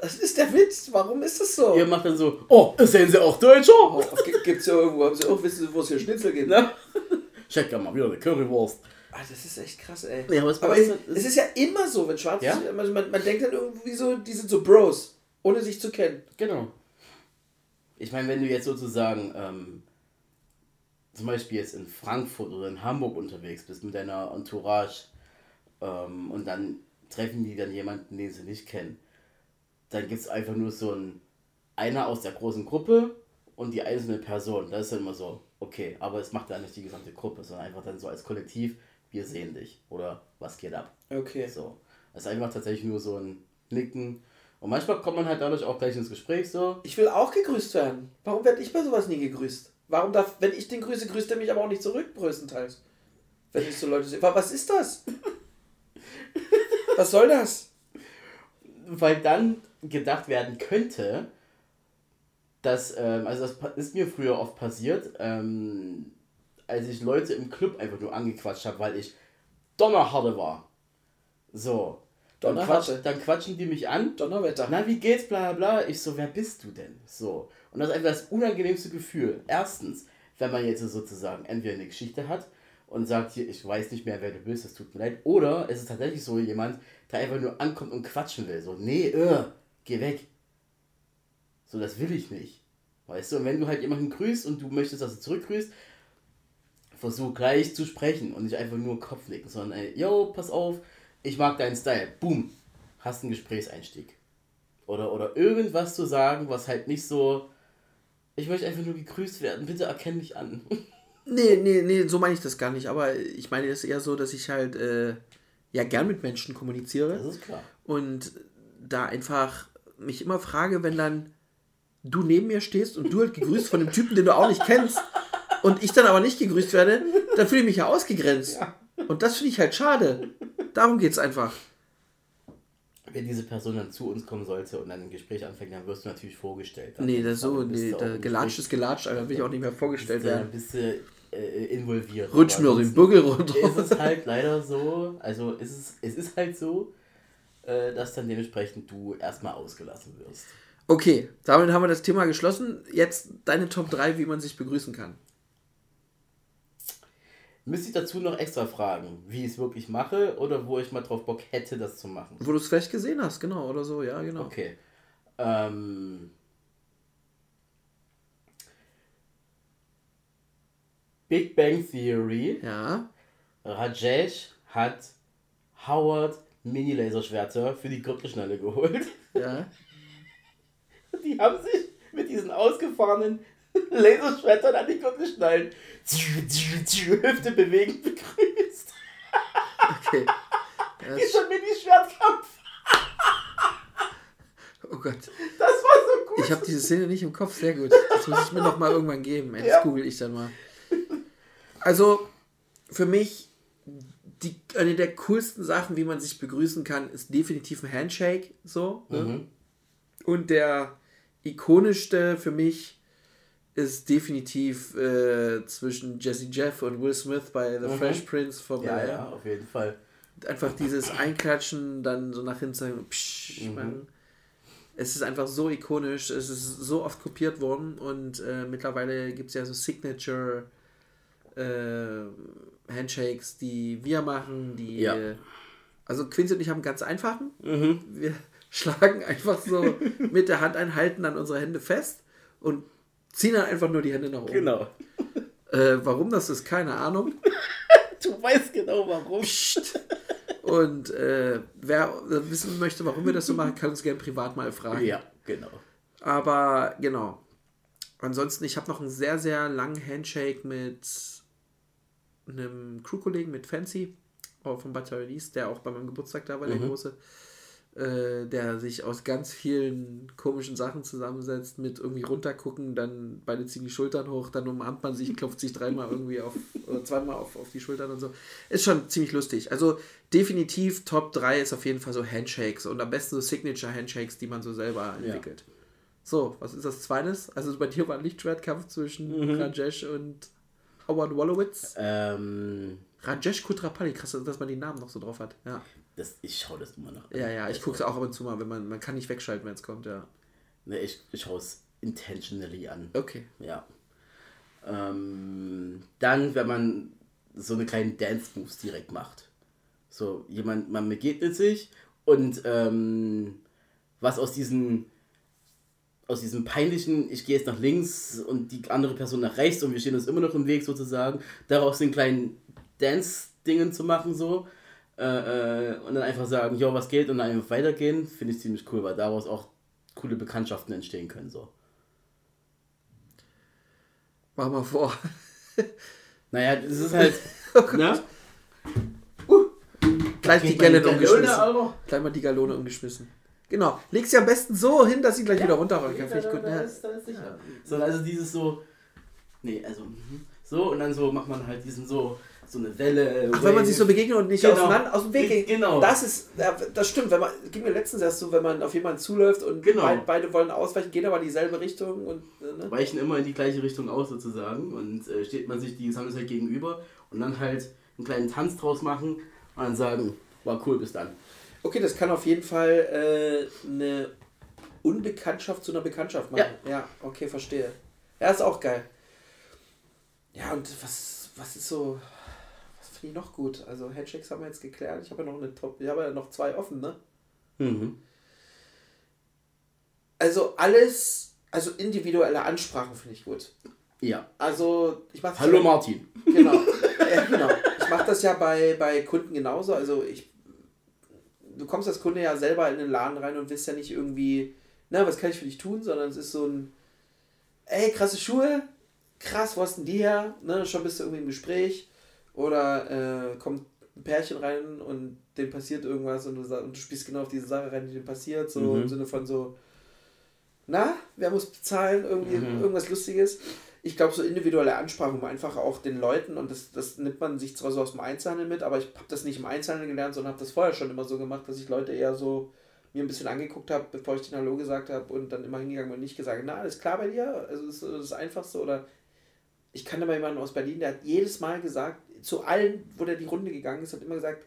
Das ist der Witz. Warum ist das so? Ihr macht dann so, oh, sehen Sie auch Deutscher? Oh, gibt, gibt's ja irgendwo, haben sie auch, wissen Sie, wo es hier Schnitzel gibt? Ne? Check ja mal wieder eine Currywurst. Ah, das ist echt krass, ey. Ja, aber es- aber es, es ist ja immer so, wenn Schwarze, Ja? man, man, man denkt dann irgendwie so, die sind so Bros, ohne sich zu kennen. Genau. Ich meine, wenn du jetzt sozusagen ähm, zum Beispiel jetzt in Frankfurt oder in Hamburg unterwegs bist mit deiner Entourage ähm, und dann treffen die dann jemanden, den sie nicht kennen, dann gibt es einfach nur so ein einer aus der großen Gruppe und die einzelne Person. Das ist dann immer so, okay, aber es macht ja nicht die gesamte Gruppe, sondern einfach dann so als Kollektiv, wir sehen dich oder was geht ab. Okay. So. Das ist einfach tatsächlich nur so ein Nicken. Und manchmal kommt man halt dadurch auch gleich ins Gespräch so. Ich will auch gegrüßt werden. Warum werde ich bei sowas nie gegrüßt? Warum darf, wenn ich den grüße, grüßt er mich aber auch nicht zurück, größtenteils. Wenn ich so Leute sehe. Wa- Was ist das? Was soll das? Weil dann gedacht werden könnte, dass, ähm, also das ist mir früher oft passiert, ähm, als ich Leute im Club einfach nur angequatscht habe, weil ich Donnerharte war. So. Dann, quatsch, dann quatschen die mich an. Donnerwetter. Na, wie geht's, bla bla bla. Ich so, wer bist du denn? So. Und das ist einfach das unangenehmste Gefühl. Erstens, wenn man jetzt sozusagen entweder eine Geschichte hat und sagt hier, ich weiß nicht mehr, wer du bist, es tut mir leid. Oder es ist tatsächlich so jemand, der einfach nur ankommt und quatschen will. So, nee, äh, geh weg. So, das will ich nicht. Weißt du, und wenn du halt jemanden grüßt und du möchtest, dass er zurückgrüßt, versuch gleich zu sprechen und nicht einfach nur Kopf nicken, sondern, ey, yo, pass auf, ich mag deinen Style. Boom. Hast einen Gesprächseinstieg. Oder, oder irgendwas zu sagen, was halt nicht so, ich möchte einfach nur gegrüßt werden, bitte erkenn mich an. Nee, nee, nee, so meine ich das gar nicht. Aber ich meine es eher so, dass ich halt äh, ja gern mit Menschen kommuniziere. Das ist klar. und da einfach mich immer frage, wenn dann du neben mir stehst und du halt gegrüßt von einem Typen, den du auch nicht kennst und ich dann aber nicht gegrüßt werde, dann fühle ich mich ja ausgegrenzt. Und das finde ich halt schade. Darum geht's einfach. Wenn diese Person dann zu uns kommen sollte und dann ein Gespräch anfängt, dann wirst du natürlich vorgestellt. Dann Nee, das so, dann nee, da gelatscht ist gelatscht, aber will ich auch nicht mehr vorgestellt werden. bist du äh, involviert. Rutsch mir den Buckel runter. Ist es halt leider so, also ist es, es ist halt so, äh, dass dann dementsprechend du erstmal ausgelassen wirst. Okay, damit haben wir das Thema geschlossen. Jetzt deine Top 3, wie man sich begrüßen kann. Müsste ich dazu noch extra fragen, wie ich es wirklich mache oder wo ich mal drauf Bock hätte, das zu machen? Wo du es vielleicht gesehen hast, genau, oder so, ja, genau. Okay. Ähm, Big Bang Theory. Ja, Rajesh hat Howard Mini-Laserschwerter für die Gürtelschnalle geholt. ja. Die haben sich mit diesen ausgefahrenen Laserschwertern an die Gürtelschnallen Hüfte bewegend begrüßt. Okay. Ja, Ist schon Mini-Schwertkampf. oh Gott. Das war so gut. Ich habe diese Szene nicht im Kopf, sehr gut. Das muss ich mir noch mal irgendwann geben. Ey, Das Ja. google ich dann mal. Also, für mich, die, eine der coolsten Sachen, wie man sich begrüßen kann, ist definitiv ein Handshake. So. Ne? Mhm. Und der ikonischste für mich ist definitiv äh, zwischen Jesse Jeff und Will Smith bei The Mhm. Fresh Prince von Ja, ja, auf jeden Fall. Einfach dieses Einklatschen, dann so nach hinten sagen, psch, Mhm. machen. Es ist einfach so ikonisch, es ist so oft kopiert worden und äh, mittlerweile gibt es ja so Signature äh, Handshakes, die wir machen, die. Ja. Also Quincy und ich haben einen ganz einfachen. Mhm. Wir schlagen einfach so mit der Hand ein, halten dann unsere Hände fest und ziehen dann einfach nur die Hände nach oben. Genau. Äh, warum das ist, keine Ahnung. Du weißt genau warum. Psst. Und äh, wer wissen möchte, warum wir das so machen, kann uns gerne privat mal fragen. Ja, genau. Aber genau. Ansonsten, ich habe noch einen sehr, sehr langen Handshake mit einem Crewkollegen, mit Fancy, auch von Butter Release, der auch bei meinem Geburtstag da war, der Mhm. große. Äh, der sich aus ganz vielen komischen Sachen zusammensetzt, mit irgendwie runtergucken, dann beide ziehen die Schultern hoch, dann umarmt man sich, klopft sich dreimal irgendwie auf, oder zweimal auf, auf die Schultern und so. Ist schon ziemlich lustig. Also definitiv Top 3 ist auf jeden Fall so Handshakes und am besten so Signature Handshakes, die man so selber entwickelt. So, was ist das zweites? Also bei dir war ein Lichtschwertkampf zwischen Mhm. Rajesh und Howard Wolowitz. Ähm, Rajesh Kutrapali, krass, dass man die Namen noch so drauf hat. Ja, das, ich schaue das immer noch. ja, ja ich gucke es auch ab und zu mal, wenn man, man kann nicht wegschalten, wenn es kommt, ja. Ne, ich, ich schaue es intentionally an. Okay. Ja. Ähm, dann, wenn man so eine kleinen Dance-Moves direkt macht. So, jemand, man begegnet sich und ähm, was aus diesem aus diesem peinlichen, ich gehe jetzt nach links und die andere Person nach rechts und wir stehen uns immer noch im Weg sozusagen, daraus den kleinen Dance-Dingen zu machen so äh, äh, und dann einfach sagen, jo, was geht und dann einfach weitergehen, finde ich ziemlich cool, weil daraus auch coole Bekanntschaften entstehen können so. Mach mal vor. Naja, das ist halt. ne? Gleich die Gallone, umgeschmissen. Gleich mal die Gallone umgeschmissen. Genau. Leg sie am besten so hin, dass sie gleich wieder runterrollen kann. Finde ich gut. Da Ja. ist, da ist sicher. So, also dieses so. Nee, also. mhm. So, und dann so macht man halt diesen so. So eine Welle. Ach, wenn man sich so begegnet und nicht Genau. auseinander, aus dem Weg geht. Genau. Das ist, ja, das stimmt. Wenn man, ging mir letztens erst so, wenn man auf jemanden zuläuft und Genau. beid, beide wollen ausweichen, gehen aber in dieselbe Richtung und, äh, ne? weichen immer in die gleiche Richtung aus sozusagen und äh, steht man sich die halt gegenüber und dann halt einen kleinen Tanz draus machen und dann sagen, war cool, bis dann. Okay, das kann auf jeden Fall äh, eine Unbekanntschaft zu einer Bekanntschaft machen. Ja. okay, verstehe. Ja, ist auch geil. Ja, und was, was ist so. Was finde ich noch gut? Also, Handshakes haben wir jetzt geklärt. Ich habe ja noch eine Top. Ich habe ja noch zwei offen, ne? Mhm. Also, alles. Also, individuelle Ansprachen finde ich gut. Ja. Also, ich mache Hallo Martin. Genau. ja, genau. Ich mache das ja bei, bei Kunden genauso. Also ich. Du kommst als Kunde ja selber in den Laden rein und willst ja nicht irgendwie, na, was kann ich für dich tun, sondern es ist so ein, ey, krasse Schuhe, krass, wo hast denn die her? Ne, schon bist du irgendwie im Gespräch. Oder äh, kommt ein Pärchen rein und dem passiert irgendwas und du, und du spielst genau auf diese Sache rein, die dem passiert, so Mhm. im Sinne von so, na, wer muss bezahlen, irgendwie Mhm. irgendwas Lustiges. Ich glaube, so individuelle Ansprachen, um einfach auch den Leuten, und das, das nimmt man sich zwar so aus dem Einzelnen mit, aber ich habe das nicht im Einzelnen gelernt, sondern habe das vorher schon immer so gemacht, dass ich Leute eher so mir ein bisschen angeguckt habe, bevor ich den Hallo gesagt habe und dann immer hingegangen und nicht gesagt, na, alles klar bei dir? Also das ist das Einfachste oder ich kannte mal jemanden aus Berlin, der hat jedes Mal gesagt, zu allen, wo der die Runde gegangen ist, hat immer gesagt,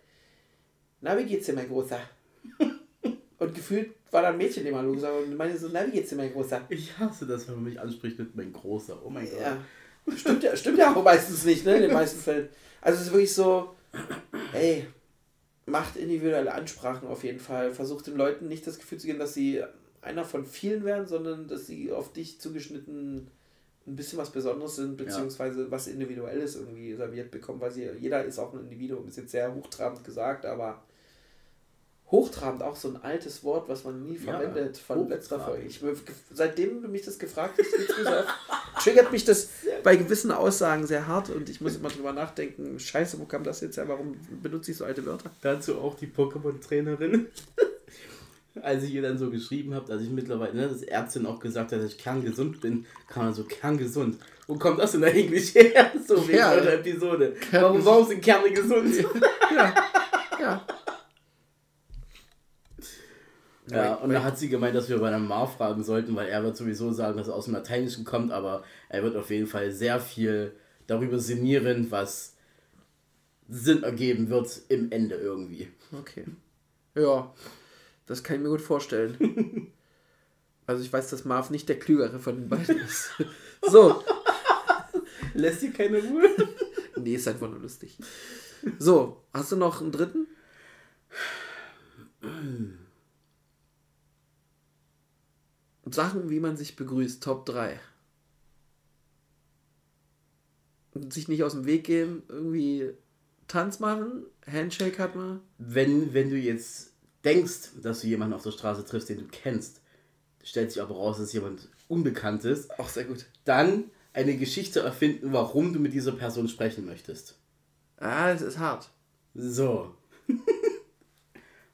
na, wie geht's dir, mein Großer? und gefühlt war da ein Mädchen, Hallo gesagt und meinte so, na, wie geht's dir, mein Großer? Ich hasse das, wenn man mich anspricht mit mein Großer. Oh mein Gott. Ja. Stimmt ja, stimmt ja auch meistens nicht, ne? In den meisten Fällen. Also es ist wirklich so, ey, macht individuelle Ansprachen auf jeden Fall. Versucht den Leuten nicht das Gefühl zu geben, dass sie einer von vielen werden, sondern dass sie auf dich zugeschnitten ein bisschen was Besonderes sind, beziehungsweise was Individuelles irgendwie serviert bekommen, weil sie, jeder ist auch ein Individuum, ist jetzt sehr hochtrabend gesagt, aber hochtrabend auch so ein altes Wort, was man nie Ja, verwendet von letzter. Folge. Ich, seitdem du mich das gefragt hast, triggert mich das bei gewissen Aussagen sehr hart und ich muss immer drüber nachdenken, scheiße, wo kam das jetzt her, warum benutze ich so alte Wörter? Dazu auch die Pokémon-Trainerin. Als ich ihr dann so geschrieben habe, dass ich mittlerweile, ne, dass Ärztin auch gesagt hat, dass ich kerngesund bin, kam dann so kerngesund. Wo kommt das denn eigentlich her? So wegen Ja. eurer Episode. Warum, warum sind Kerne gesund? Ja, ja. Ja, und da hat sie gemeint, dass wir bei einem Mar fragen sollten, weil er wird sowieso sagen, dass er aus dem Lateinischen kommt, aber er wird auf jeden Fall sehr viel darüber sinnieren, was Sinn ergeben wird im Ende irgendwie. Okay. Ja, das kann ich mir gut vorstellen. Also ich weiß, dass Marv nicht der Klügere von den beiden ist. So, Lässt dir keine Ruhe? nee, ist einfach nur lustig. So, hast du noch einen dritten? Sachen, wie man sich begrüßt, Top 3. Und sich nicht aus dem Weg gehen, irgendwie Tanz machen, Handshake hat man. Wenn, wenn du jetzt denkst, dass du jemanden auf der Straße triffst, den du kennst, stellt sich aber raus, dass jemand Unbekanntes, Auch sehr gut. dann eine Geschichte erfinden, warum du mit dieser Person sprechen möchtest. Ah, das ist hart. So.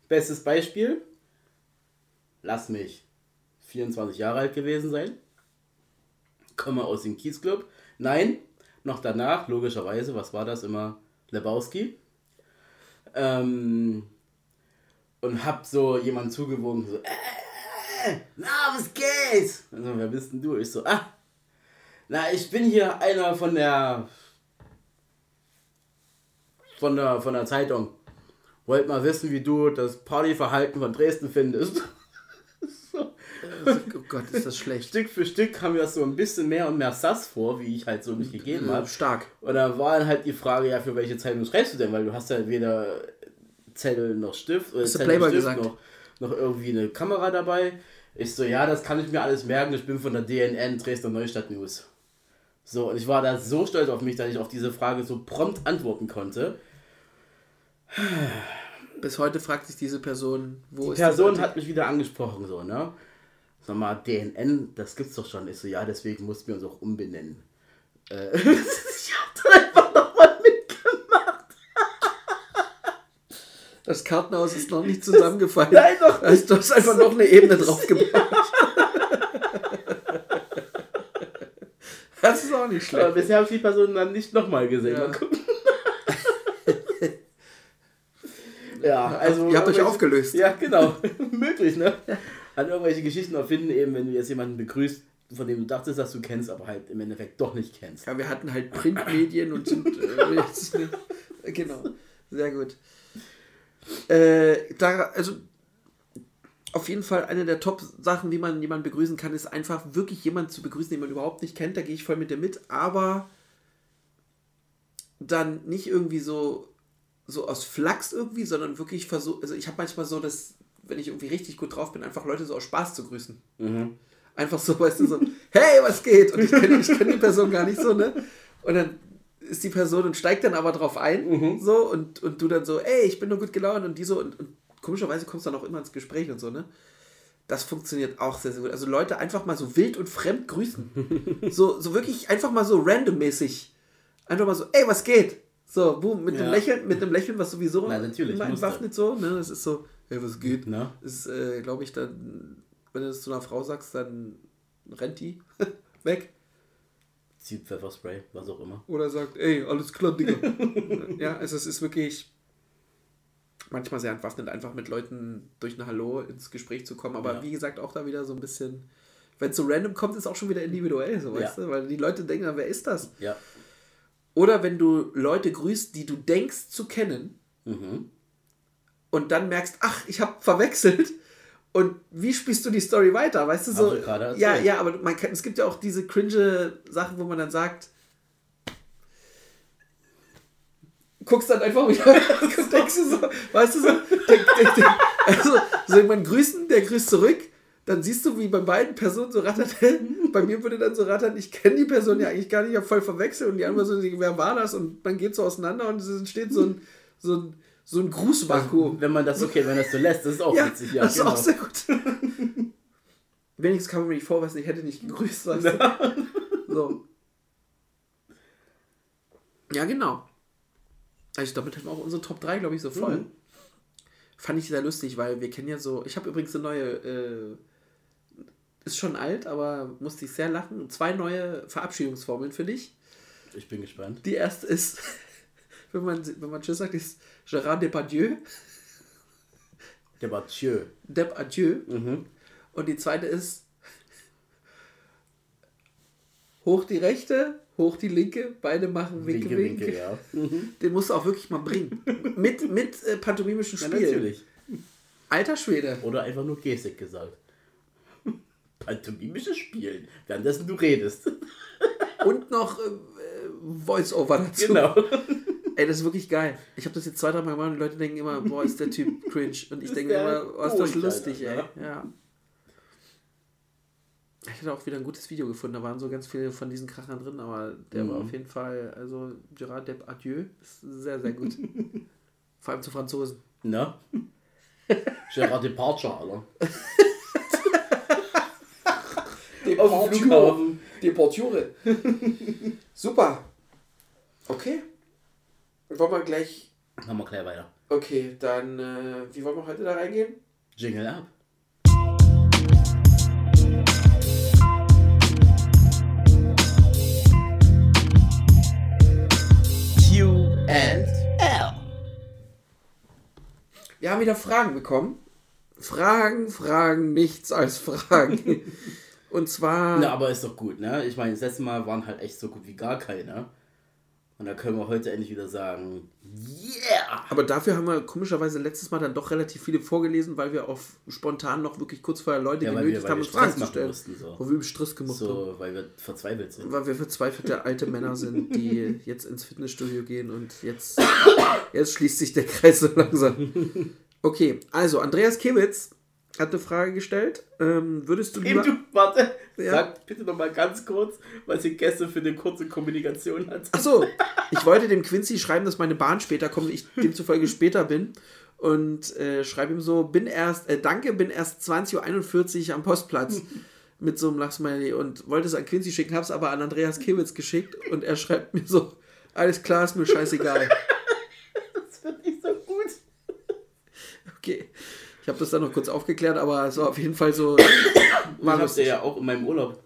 Bestes Beispiel. Lass mich 24 Jahre alt gewesen sein. Komme aus dem Kiezclub. Nein, noch danach, logischerweise, was war das immer? Lebowski. Ähm, und hab so jemand zugewunken, so, äh, na, was geht? Also, wer bist denn du? Ich so, ah, na, ich bin hier einer von der von der, von der Zeitung. Wollt mal wissen, wie du das Partyverhalten von Dresden findest. Oh Gott, ist das schlecht. Stück für Stück kam mir das so ein bisschen mehr und mehr Sass vor, wie ich halt so mich gegeben habe. Stark. Und da war halt die Frage, ja, für welche Zeitung schreibst du denn? Weil du hast ja weder Zettel noch Stift oder Zettel Playboy Stift gesagt? noch, noch irgendwie eine Kamera dabei. Ich so, ja, das kann ich mir alles merken. Ich bin von der DNN Dresdner Neustadt News. So, und ich war da so stolz auf mich, dass ich auf diese Frage so prompt antworten konnte. Bis heute fragt sich diese Person, wo Die ist Person hat mich wieder angesprochen, so, ne? Sag mal, DNN, das gibt's doch schon. Ich so, ja, deswegen mussten wir uns auch umbenennen. Äh, ich hab dann einfach nochmal mitgemacht. Das Kartenhaus ist noch nicht zusammengefallen. Nein, doch Also, du hast einfach noch eine Ebene drauf gebaut. Das ist auch nicht Aber schlecht. bisher habe ich die Person dann nicht nochmal gesehen. Ja. Mal gucken. ja, also. Ihr habt euch aufgelöst. Ja, genau. Möglich, ne? An irgendwelche Geschichten erfinden, eben, wenn du jetzt jemanden begrüßt, von dem du dachtest, dass du kennst, aber halt im Endeffekt doch nicht kennst. Ja, wir hatten halt Printmedien und sind äh, jetzt nicht. Genau. Sehr gut. Äh, da, also auf jeden Fall eine der Top-Sachen, wie man jemanden begrüßen kann, ist einfach wirklich jemanden zu begrüßen, den man überhaupt nicht kennt. Da gehe ich voll mit dir mit, aber dann nicht irgendwie so, so aus Flachs irgendwie, sondern wirklich versucht. Also ich habe manchmal so, dass, wenn ich irgendwie richtig gut drauf bin, einfach Leute so aus Spaß zu grüßen. Mhm. Einfach so, weißt du, so, hey, was geht? Und ich kenne ich kenn die Person gar nicht so, ne? Und dann ist die Person und steigt dann aber drauf ein, so, und, und du dann so, ey, ich bin nur gut gelaunt und die so, und, und komischerweise kommst du dann auch immer ins Gespräch und so, ne? Das funktioniert auch sehr, sehr gut. Also Leute einfach mal so wild und fremd grüßen. so, so wirklich einfach mal so randommäßig. Einfach mal so, ey, was geht? So, boom, mit einem Ja. Lächeln, mit einem Lächeln, was sowieso Na, natürlich, entwaffnet so, ne? Das ist so, hey, was geht? Na? ist, äh, glaube ich, dann, wenn du das zu einer Frau sagst, dann rennt die weg. Zieht Pfefferspray, was auch immer. Oder sagt, ey, alles klar, Digga. ja, also es ist wirklich manchmal sehr entwaffnend, einfach mit Leuten durch ein Hallo ins Gespräch zu kommen. Aber Ja. wie gesagt, auch da wieder so ein bisschen, wenn es so random kommt, ist auch schon wieder individuell, so weißt Ja. du? Weil die Leute denken, wer ist das? Ja. Oder wenn du Leute grüßt, die du denkst zu kennen Mhm. Und dann merkst, ach, ich habe verwechselt. Und wie spielst du die Story weiter? Weißt du, so. Erzählt. Ja, ja, aber man kann, es gibt ja auch diese cringe Sachen, wo man dann sagt, guckst dann einfach wieder, denkst du so, weißt du so, denk, denk, denk, also so jemand grüßen, der grüßt zurück, dann siehst du, wie bei beiden Personen so rattert, bei mir würde dann so rattern, ich kenne die Person ja eigentlich gar nicht, ich habe voll verwechselt und die andere so, wer war das? Und man geht so auseinander und es entsteht so ein, so ein, so ein Grußvakuum. Wenn man das, okay, wenn das so lässt, das ist auch Ja, witzig. Ja, das ist genau. auch sehr gut. Wenigstens kam mir nicht vor, was ich hätte nicht gegrüßt. Weißt du? so. Ja, genau. Also damit hatten wir auch unsere Top 3, glaube ich, so voll. Mhm. Fand ich sehr lustig, weil wir kennen ja so. Ich habe übrigens eine neue. Äh, ist schon alt, aber musste ich sehr lachen. Zwei neue Verabschiedungsformeln für dich. Ich bin gespannt. Die erste ist, wenn man, wenn man Tschüss sagt, ist Gérard Depardieu. Der war tschö. Dep Adieu. Mhm. Und die zweite ist hoch die rechte, hoch die linke, beide machen Winke, Winke, Winke. winke, ja. Mhm. Den musst du auch wirklich mal bringen. mit mit äh, pantomimischem ja. Spiel. Natürlich. Alter Schwede. Oder einfach nur Gestik gesagt. Pantomimisches Spielen, währenddessen du redest. Und noch äh, äh, Voice-Over dazu. Genau. Ey, das ist wirklich geil. Ich habe das jetzt zwei, drei Mal gemacht und die Leute denken immer, boah, ist der Typ cringe. Und ich denke immer, oh, ist das lustig, ey. Ja. Ich hatte auch wieder ein gutes Video gefunden, da waren so ganz viele von diesen Krachern drin, aber der war Mhm. auf jeden Fall, also Gerard Depardieu ist sehr, sehr gut. Vor allem zu Franzosen. Na? Gerard Departure, Alter. Flughafen. Deporture. Super. Okay. Wollen wir gleich. Machen wir gleich weiter. Okay, dann, äh, wie wollen wir heute da reingehen? Jingle ab. Q and L. Wir haben wieder Fragen bekommen. Fragen, Fragen, nichts als Fragen. Und zwar. Na, aber ist doch gut, ne? Ich meine, das letzte Mal waren halt echt so gut wie gar keine. Und da können wir heute endlich wieder sagen, yeah! Aber dafür haben wir komischerweise letztes Mal dann doch relativ viele vorgelesen, weil wir auf spontan noch wirklich kurz vorher Leute Ja, genötigt wir- haben, uns Fragen zu stellen. mussten, so. Wo wir übel Stress gemacht haben. So, weil wir verzweifelt sind. Weil wir verzweifelte alte Männer sind, die jetzt ins Fitnessstudio gehen und jetzt, jetzt schließt sich der Kreis so langsam. Okay, also Andreas Kiewitz hat eine Frage gestellt. Ähm, würdest du lieber. Eben, du, warte, Ja. sag bitte noch mal ganz kurz, was ihr gestern für eine kurze Kommunikation hat. Achso, ich wollte dem Quincy schreiben, dass meine Bahn später kommt, ich demzufolge später bin. Und äh, schreibe ihm so, bin erst, äh, danke, bin erst 20.41 Uhr am Postplatz. Mit so einem Lachsmiley und wollte es an Quincy schicken, habe es aber an Andreas Kiewitz geschickt und er schreibt mir so, alles klar, ist mir scheißegal. Das wird nicht so gut. Okay. Ich habe das dann noch kurz aufgeklärt, aber es war auf jeden Fall so. Ich habe dir ja auch in meinem Urlaub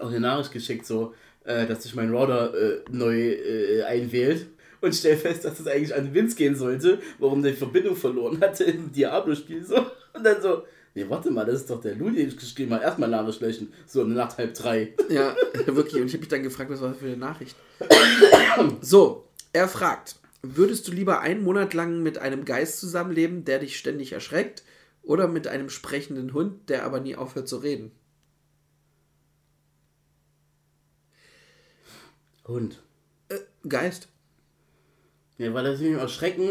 auch eine Nachricht geschickt, so, äh, dass sich mein Router äh, neu äh, einwählt und stell fest, dass es eigentlich an Vince gehen sollte, warum der die Verbindung verloren hatte im Diablo-Spiel so. Und dann so, nee, warte mal, das ist doch der Lou, den ich geschrieben habe. Erstmal Nachricht löschen. So, eine Nacht halb drei. Ja, wirklich. Und ich habe mich dann gefragt, was war das für eine Nachricht. So, er fragt: Würdest du lieber einen Monat lang mit einem Geist zusammenleben, der dich ständig erschreckt, oder mit einem sprechenden Hund, der aber nie aufhört zu reden? Hund. Äh, Geist. Ja, weil das mich erschrecken.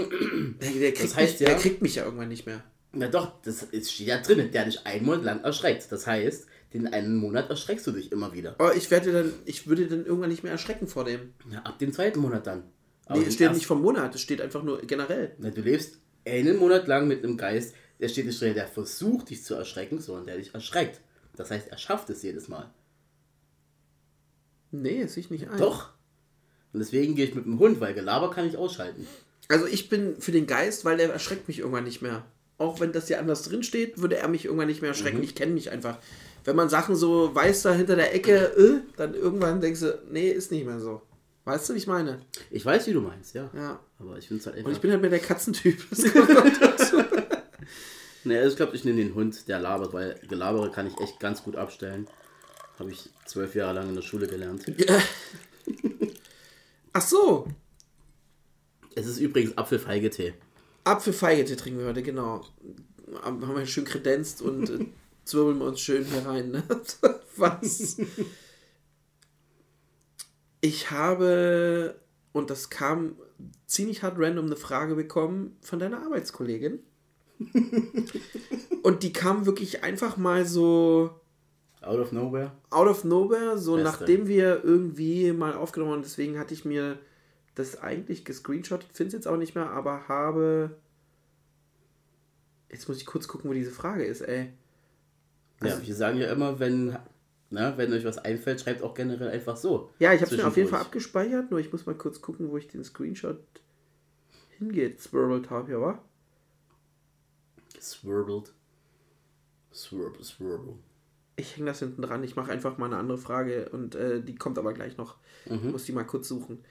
Der, der, kriegt heißt mich, ja- der kriegt mich ja irgendwann nicht mehr. Na doch, das ist, steht ja drin, der dich einen Monat lang erschreckt. Das heißt, den einen Monat erschreckst du dich immer wieder. Aber ich werde dann, ich würde dann irgendwann nicht mehr erschrecken vor dem. Ja, ab dem zweiten Monat dann. Aber Nee, es steht nicht vom Monat, es steht einfach nur generell. Na, du lebst einen Monat lang mit einem Geist, der steht nicht drin, der versucht, dich zu erschrecken, sondern der dich erschreckt. Das heißt, er schafft es jedes Mal. Nee, es ich nicht ein. Doch. Und deswegen gehe ich mit dem Hund, weil Gelaber kann ich ausschalten. Also ich bin für den Geist, weil der erschreckt mich irgendwann nicht mehr. auch wenn das hier anders drin steht, würde er mich irgendwann nicht mehr erschrecken. Ich kenne mich einfach. Wenn man Sachen so weiß da hinter der Ecke, äh, dann irgendwann denkst du, nee, ist nicht mehr so. Weißt du, wie ich meine? Ich weiß, wie du meinst, ja. Ja. Aber ich finde es halt Und einfach. ich bin halt mehr der Katzentyp. Das kommt noch dazu. Nee, also ich glaube, ich nehme den Hund, der labert, weil Gelabere kann ich echt ganz gut abstellen. Habe ich zwölf Jahre lang in der Schule gelernt. Ach so, Es ist übrigens Apfelfeigetee. Apfelfeigete trinken wir heute, genau. Haben wir schön kredenzt und äh, zwirbeln wir uns schön hier rein. Ne? Was? Ich habe, und das kam ziemlich hart random, eine Frage bekommen von deiner Arbeitskollegin. und die kam wirklich einfach mal so Out of nowhere. out of nowhere, so Beste. nachdem wir irgendwie mal aufgenommen haben. Deswegen hatte ich mir das eigentlich gescreenshottet, finde es jetzt auch nicht mehr, aber habe. Jetzt muss ich kurz gucken, wo diese Frage ist, ey. Also- ja, wir sagen ja immer, wenn, na, wenn euch was einfällt, schreibt auch generell einfach so. Ja, ich habe es mir auf jeden Fall abgespeichert, nur ich muss mal kurz gucken, wo ich den Screenshot hingeht. Swirled habe, ja, wa? Swirbled. Swirble, swirble. Ich hänge das hinten dran. Ich mache einfach mal eine andere Frage und äh, die kommt aber gleich noch. Muss die mal kurz suchen.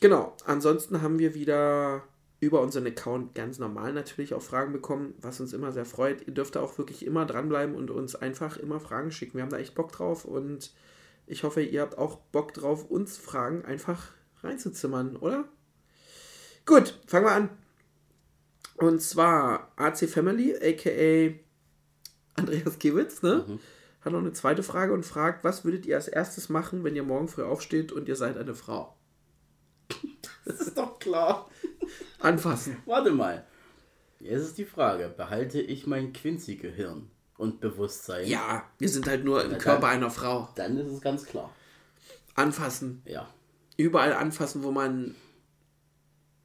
Genau. Ansonsten haben wir wieder über unseren Account ganz normal natürlich auch Fragen bekommen, was uns immer sehr freut. Ihr dürft da auch wirklich immer dranbleiben und uns einfach immer Fragen schicken. Wir haben da echt Bock drauf und ich hoffe, ihr habt auch Bock drauf, uns Fragen einfach reinzuzimmern, oder? Gut, fangen wir an. Und zwar AC Family, aka Andreas Kiewitz, ne? Hat noch eine zweite Frage und fragt, was würdet ihr als erstes machen, wenn ihr morgen früh aufsteht und ihr seid eine Frau? Das ist doch klar. Anfassen. Warte mal. Jetzt ist die Frage, behalte ich mein Quincy-Gehirn und Bewusstsein? Ja, wir sind halt nur im dann- Körper einer Frau. Dann ist es ganz klar. Anfassen. Ja. Überall anfassen, wo man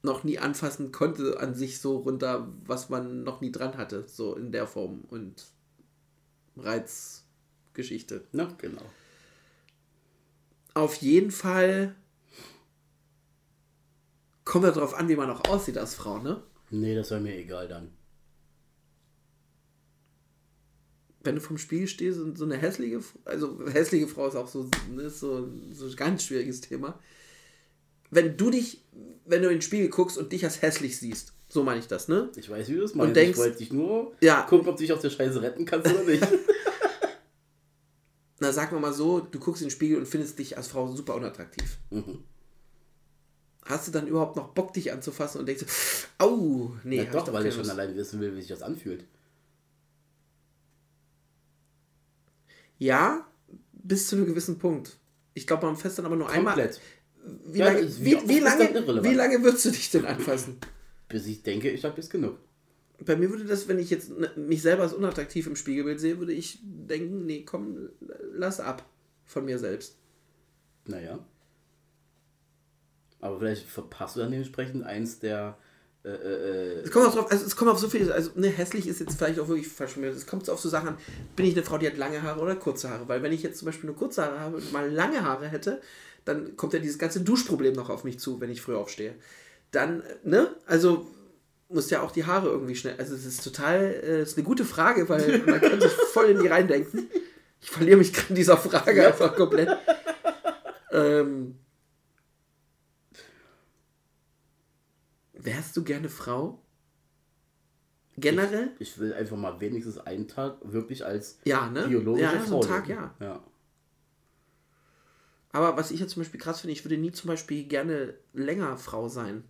noch nie anfassen konnte, an sich so runter, was man noch nie dran hatte. So in der Form und Reizgeschichte. Na, genau. Auf jeden Fall kommt darauf an, wie man auch aussieht als Frau, ne? Nee, das wäre mir egal dann. wenn du vom Spiegel stehst und so eine hässliche, also hässliche Frau ist auch so, ne, so, so ein ganz schwieriges Thema. Wenn du dich, wenn du in den Spiegel guckst und dich als hässlich siehst, so meine ich das, ne? Ich weiß, wie du das meinst. denkst- ich wollte dich nur Ja. gucken, ob du dich aus der Scheiße retten kannst oder nicht. Na, sagen wir mal so, du guckst in den Spiegel und findest dich als Frau super unattraktiv. Mhm. Hast du dann überhaupt noch Bock, dich anzufassen und denkst, du, au, nee, ja, doch, weil ich schon Lust. allein wissen will, wie sich das anfühlt. Ja, bis zu einem gewissen Punkt. Ich glaube, man fest dann aber nur einmal. Komplett. Wie, Ja, lange, wie wie, wie, lange, wie lange würdest du dich denn anfassen? Bis ich denke, ich habe jetzt genug. Bei mir würde das, wenn ich jetzt mich selber als unattraktiv im Spiegelbild sehe, würde ich denken, nee, komm, lass ab von mir selbst. Naja. Aber vielleicht verpasst du dann dementsprechend eins der. Äh, äh, Es kommt auch drauf, also es kommt auf so viel, also ne, hässlich ist jetzt vielleicht auch wirklich mir. Es kommt auf so Sachen an, bin ich eine Frau, die hat lange Haare oder kurze Haare? Weil wenn ich jetzt zum Beispiel nur kurze Haare habe und mal lange Haare hätte, dann kommt ja dieses ganze Duschproblem noch auf mich zu, wenn ich früh aufstehe. Dann, ne, also muss ja auch die Haare irgendwie schnell, also es ist total, äh, es ist eine gute Frage, weil man kann sich voll in die reindenken. Ich verliere mich gerade in dieser Frage einfach komplett. ähm, wärst du gerne Frau? Generell? ich will einfach mal wenigstens einen Tag wirklich als Ja, ne? biologische ja, so Frau ein Tag, ja. ja. Aber was ich jetzt zum Beispiel krass finde, ich würde nie zum Beispiel gerne länger Frau sein.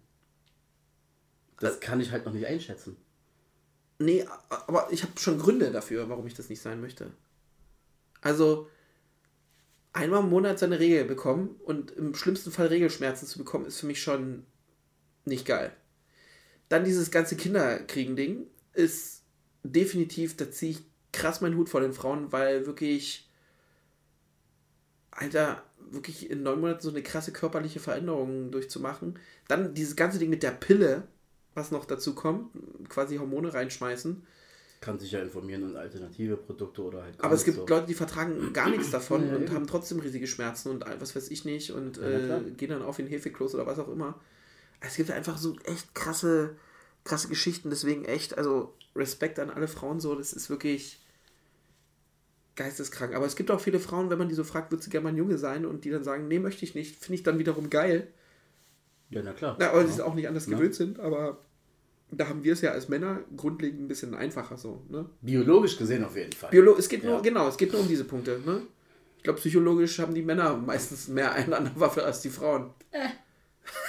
Das kann ich halt noch nicht einschätzen. Nee, aber ich habe schon Gründe dafür, warum ich das nicht sein möchte. Also, einmal im Monat seine Regel bekommen und im schlimmsten Fall Regelschmerzen zu bekommen, ist für mich schon nicht geil. Dann dieses ganze Kinderkriegen-Ding ist definitiv, da ziehe ich krass meinen Hut vor den Frauen, weil wirklich, Alter, wirklich in neun Monaten so eine krasse körperliche Veränderung durchzumachen. Dann dieses ganze Ding mit der Pille, was noch dazu kommt, quasi Hormone reinschmeißen. Kann sich ja informieren und alternative Produkte oder halt. Aber es gibt so. Leute, die vertragen gar nichts davon Ja, und eben. haben trotzdem riesige Schmerzen und was weiß ich nicht und na äh, gehen dann auf in Hefekloß oder was auch immer. Es gibt einfach so echt krasse, krasse Geschichten, deswegen echt, also Respekt an alle Frauen so, das ist wirklich geisteskrank. Aber es gibt auch viele Frauen, wenn man die so fragt, würdest du gerne mal ein Junge sein und die dann sagen, nee, möchte ich nicht, finde ich dann wiederum geil. Ja, na klar. Ja, aber die ja. es auch nicht anders gewöhnt sind, aber da haben wir es ja als Männer grundlegend ein bisschen einfacher so, ne? Biologisch gesehen auf jeden Fall. Biolo es geht Ja. nur, genau, es geht nur um diese Punkte, ne? Ich glaube, psychologisch haben die Männer meistens mehr eine an der Waffe als die Frauen.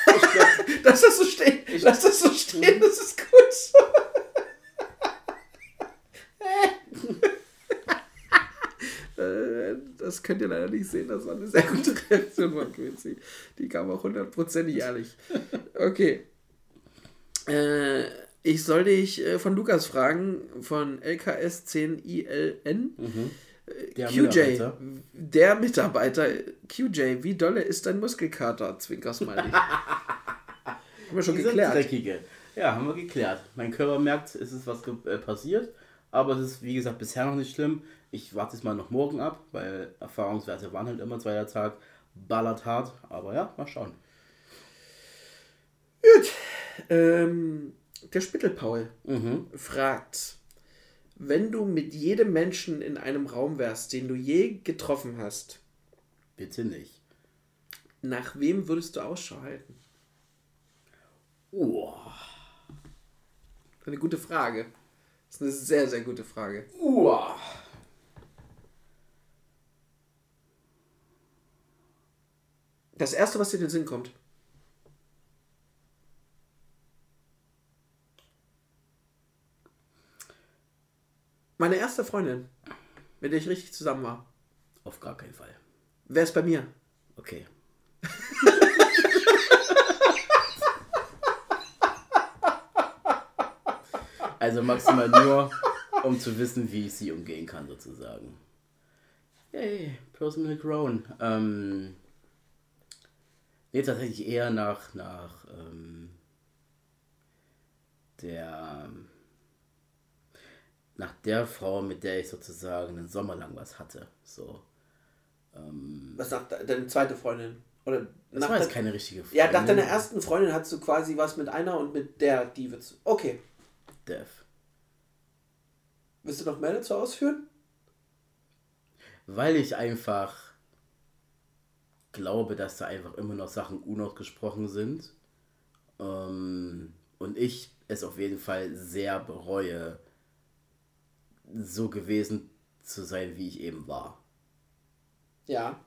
Lass das so stehen. Lass das so stehen, das ist gut. Äh, das könnt ihr leider nicht sehen, das war eine sehr gute Reaktion von Quincy. Die kam auch hundertprozentig ehrlich. Okay. Äh, ich soll dich äh, von Lukas fragen, von LKS 10ILN. Der QJ, Mitarbeiter. der Mitarbeiter, QJ, wie dolle ist dein Muskelkater? Zwinkersmiley. Haben wir schon Dieser geklärt. Dreckige. Ja, haben wir geklärt. Mein Körper merkt, es ist was äh, passiert, aber es ist, wie gesagt, bisher noch nicht schlimm. Ich warte es mal noch morgen ab, weil Erfahrungswerte waren halt immer zweiter Tag, ballert hart, aber ja, mal schauen. Ähm, der Spittelpaul Mhm. fragt, wenn du mit jedem Menschen in einem Raum wärst, den du je getroffen hast, Bitte nicht. nach wem würdest du Ausschau halten? Uah. Eine gute Frage. Das ist eine sehr, sehr gute Frage. Uah. Das erste, was dir in den Sinn kommt. Meine erste Freundin, mit der ich richtig zusammen war, Auf gar keinen Fall. wer ist bei mir? Okay. also maximal nur, um zu wissen, wie ich sie umgehen kann, sozusagen. Yay, personal grown. Ähm, nee, tatsächlich eher nach, nach ähm, der nach der Frau, mit der ich sozusagen einen Sommer lang was hatte. So. Was nach de- deine zweite Freundin? Oder Das nach war jetzt keine richtige Freundin. Ja, nach deiner ersten Freundin hattest du quasi was mit einer und mit der, die wird's. Okay. Dev. Willst du noch mehr dazu ausführen? Weil ich einfach glaube, dass da einfach immer noch Sachen unausgesprochen sind. Ähm, und ich es auf jeden Fall sehr bereue, so gewesen zu sein, wie ich eben war. Ja.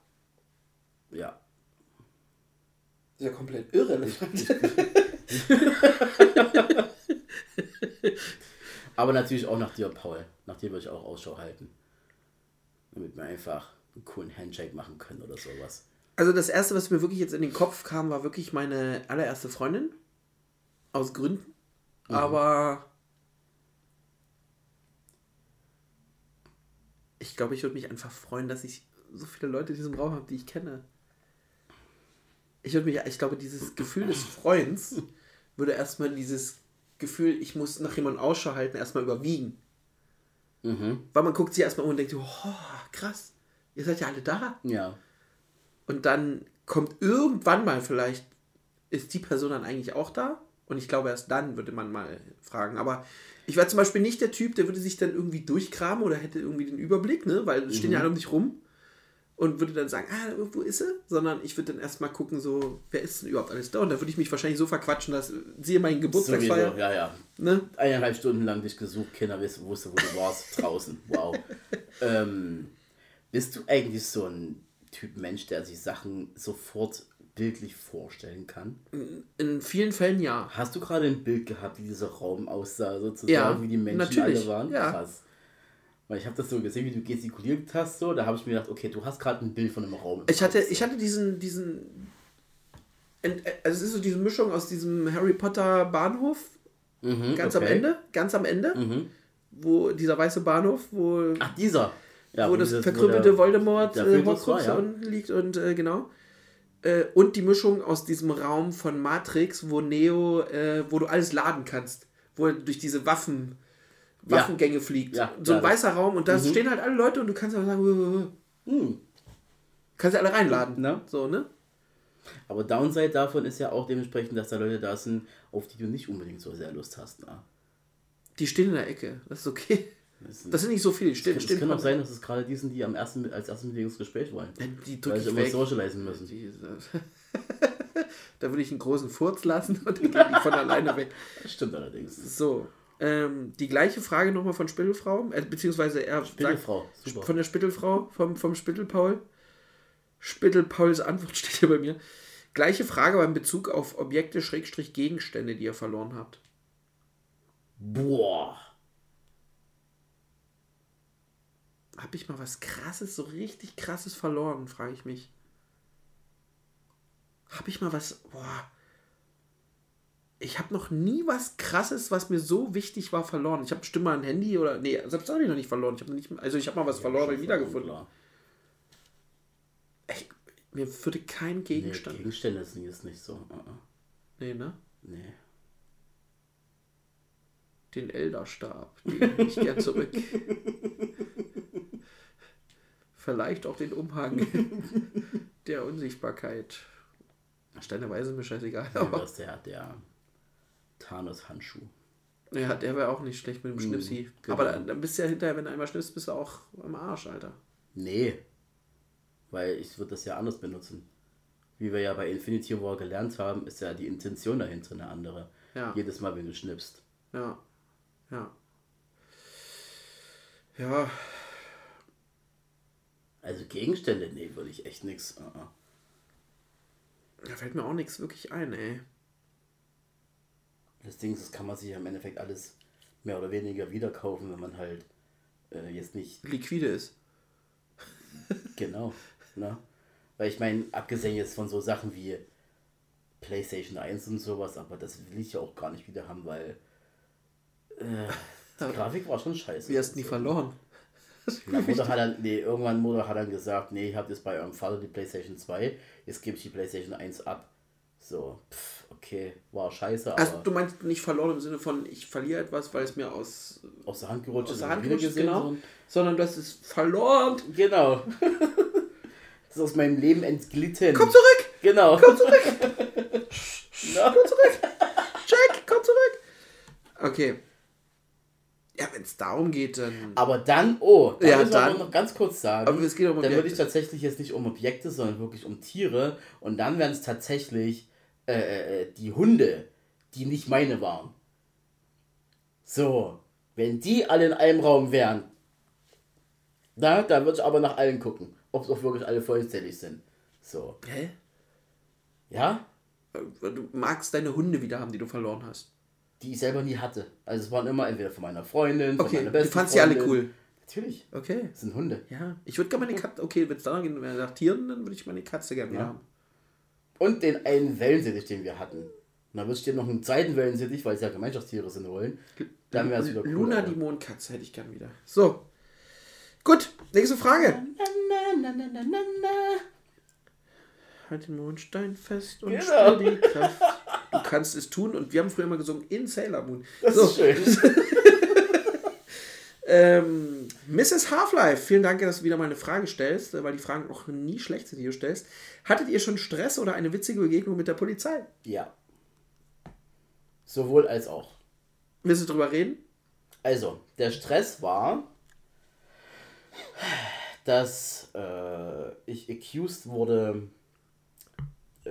Ja. Ist ja komplett irrelevant. Aber natürlich auch nach dir, Paul. Nach dir würde ich auch Ausschau halten. Damit wir einfach einen coolen Handshake machen können oder sowas. Also das erste, was mir wirklich jetzt in den Kopf kam, war wirklich meine allererste Freundin. Aus Gründen. Aber ich glaube, ich würde mich einfach freuen, dass ich so viele Leute in diesem Raum habe, die ich kenne. Ich würde mich, ich glaube, dieses Gefühl des Freuens würde erstmal dieses Gefühl, ich muss nach jemandem Ausschau halten, erstmal überwiegen. Mhm. Weil man guckt sich erstmal um und denkt, oh, krass, ihr seid ja alle da. Ja. Und dann kommt irgendwann mal vielleicht, ist die Person dann eigentlich auch da? Und ich glaube, erst dann würde man mal fragen. Aber ich war zum Beispiel nicht der Typ, der würde sich dann irgendwie durchkramen oder hätte irgendwie den Überblick, ne? Weil es stehen ja alle um dich rum. Und würde dann sagen, ah, wo ist sie? Sondern ich würde dann erstmal gucken, so, wer ist denn überhaupt alles da? Und da würde ich mich wahrscheinlich so verquatschen, dass, siehe meinen Geburtstagsfeier, Sowieso, ja, ja. ne? Eineinhalb Stunden lang dich gesucht, keiner wusste, wusste wo du warst, draußen. Wow. ähm, bist du eigentlich so ein Typ Mensch, der sich Sachen sofort bildlich vorstellen kann? In vielen Fällen ja. Hast du gerade ein Bild gehabt, wie dieser Raum aussah, sozusagen, Ja, wie die Menschen natürlich, alle waren? ja. Krass. Weil ich habe das so gesehen, wie du gestikuliert hast, so, da habe ich mir gedacht, okay, du hast gerade ein Bild von einem Raum. Ich hatte, ich hatte diesen, diesen, ent- also es ist so diese Mischung aus diesem Harry Potter Bahnhof, Mhm, ganz am okay. Ende, ganz am Ende, Mhm. wo dieser weiße Bahnhof, wo, Ach, dieser. Ja, wo das dieses- verkrüppelte Voldemort äh, Horcrux ja. unten liegt und äh, genau. Äh, und die Mischung aus diesem Raum von Matrix, wo Neo, äh, wo du alles laden kannst, wo er durch diese Waffen, Ja. Waffengänge fliegt. Ja, so ein ja, weißer Raum und da Mhm. stehen halt alle Leute und du kannst einfach sagen, "Wuh, wuh, wuh." Hm. kannst du alle reinladen. Na? So, ne? Aber Downside davon ist ja auch dementsprechend, dass da Leute da sind, auf die du nicht unbedingt so sehr Lust hast. Na. Die stehen in der Ecke. Das ist okay. Das, sind- nicht so viele. Die stehen, es stehen kann auch sein, dass es gerade die sind, die am ersten, als erstes mit dir ins Gespräch wollen. Die Weil drücke ich immer socialisen müssen. Die, da würde ich einen großen Furz lassen und gehen die von alleine weg. Das stimmt allerdings. So. Ähm, die gleiche Frage nochmal von Spittelfrau, äh, beziehungsweise er sagt, Spittelfrau, super. von der Spittelfrau, vom, vom Spittelpaul. Spittelpauls Antwort steht hier bei mir. Gleiche Frage beim Bezug auf Objekte, Schrägstrich, Gegenstände, die ihr verloren habt. Boah. Hab ich mal was krasses, so richtig krasses verloren, frage ich mich. Hab ich mal was. Boah. Ich habe noch nie was krasses, was mir so wichtig war, verloren. Ich habe bestimmt mal ein Handy oder. Nee, selbst das habe ich noch nicht verloren. Ich habe nicht, also ich habe mal was verloren und wiedergefunden. Klar. Ey, mir würde kein Nee, Gegenstand. Gegenstände sind jetzt nicht so. uh, uh. Nee, ne? Nee. Den Elderstab. Den nehme ich gern zurück. Vielleicht auch den Umhang der Unsichtbarkeit. Steinerweise mir scheißegal. Ja, Aber das ist der, der Thanos-Handschuh. ja, der wäre auch nicht schlecht mit dem Schnipsi. genau. Aber dann, dann bist du ja hinterher, wenn du einmal schnippst, bist du auch am Arsch, Alter. Nee. Weil ich würde das ja anders benutzen. Wie wir ja bei Infinity War gelernt haben, ist ja die Intention dahinter eine andere. Ja. Jedes Mal, wenn du schnippst. Ja. Ja. Ja. Also Gegenstände, nee, würde ich echt nix. Uh, uh. Da fällt mir auch nichts wirklich ein, ey. Das Ding ist, das kann man sich ja im Endeffekt alles mehr oder weniger wieder kaufen, wenn man halt äh, jetzt nicht Liquide ist. Genau. Ne? Weil ich meine, abgesehen jetzt von so Sachen wie PlayStation 1 und sowas, aber das will ich ja auch gar nicht wieder haben, weil äh, die Grafik war schon scheiße. Wie hast du die verloren? Ja, Mutter hat dann, nee, irgendwann Mutter hat dann gesagt, nee, ich habe jetzt bei eurem Vater die PlayStation 2, jetzt gebe ich die PlayStation 1 ab. So, pff, okay, war scheiße, aber Also du meinst nicht verloren im Sinne von, ich verliere etwas, weil es mir aus, aus der Hand gerutscht aus der Hand gerutscht ist, genau. so- Sondern das ist verloren. Genau. das ist aus meinem Leben entglitten. Komm zurück! Genau. Komm zurück! Ja. Komm zurück! Jack, komm zurück! Okay. Ja, wenn es darum geht, dann. Aber dann, oh, da Ja, müssen wir noch ganz kurz sagen, Aber es geht um dann würde ich tatsächlich jetzt nicht um Objekte, sondern wirklich um Tiere. Und dann wären es tatsächlich äh, äh, die Hunde, die nicht meine waren. So, wenn die alle in einem Raum wären, na, da würde ich aber nach allen gucken, ob es auch wirklich alle vollzählig sind. So, Hä? ja, Du magst deine Hunde wieder haben, die du verloren hast. Die ich selber nie hatte. Also es waren immer entweder von meiner Freundin, von Okay, meiner du besten fandst die alle cool. Natürlich, Okay. das sind Hunde. Ja. Ich würde gerne meine Katze. Okay, wenn es daran geht, wenn nach Tieren, dann würde ich meine Katze gerne wieder Ja. haben. Und den einen Wellensittich, den wir hatten. Und dann würde ich dir noch einen zweiten Wellensittich, weil es ja Gemeinschaftstiere sind, holen. Dann wäre es wieder cool. Luna, die Mondkatze, hätte ich gern wieder. So. Gut, nächste Frage. Na, na, na, na, na, na. Halt den Mondstein fest und Genau. spür die Kraft. Du kannst es tun und wir haben früher mal gesungen in Sailor Moon. Das so, ist schön. Ähm, Mrs. Half-Life, vielen Dank, dass du wieder mal eine Frage stellst, äh, weil die Fragen auch nie schlecht sind, die du stellst. Hattet ihr schon Stress oder eine witzige Begegnung mit der Polizei? Ja. Sowohl als auch. Willst du drüber reden? Also, der Stress war, dass äh, ich accused wurde,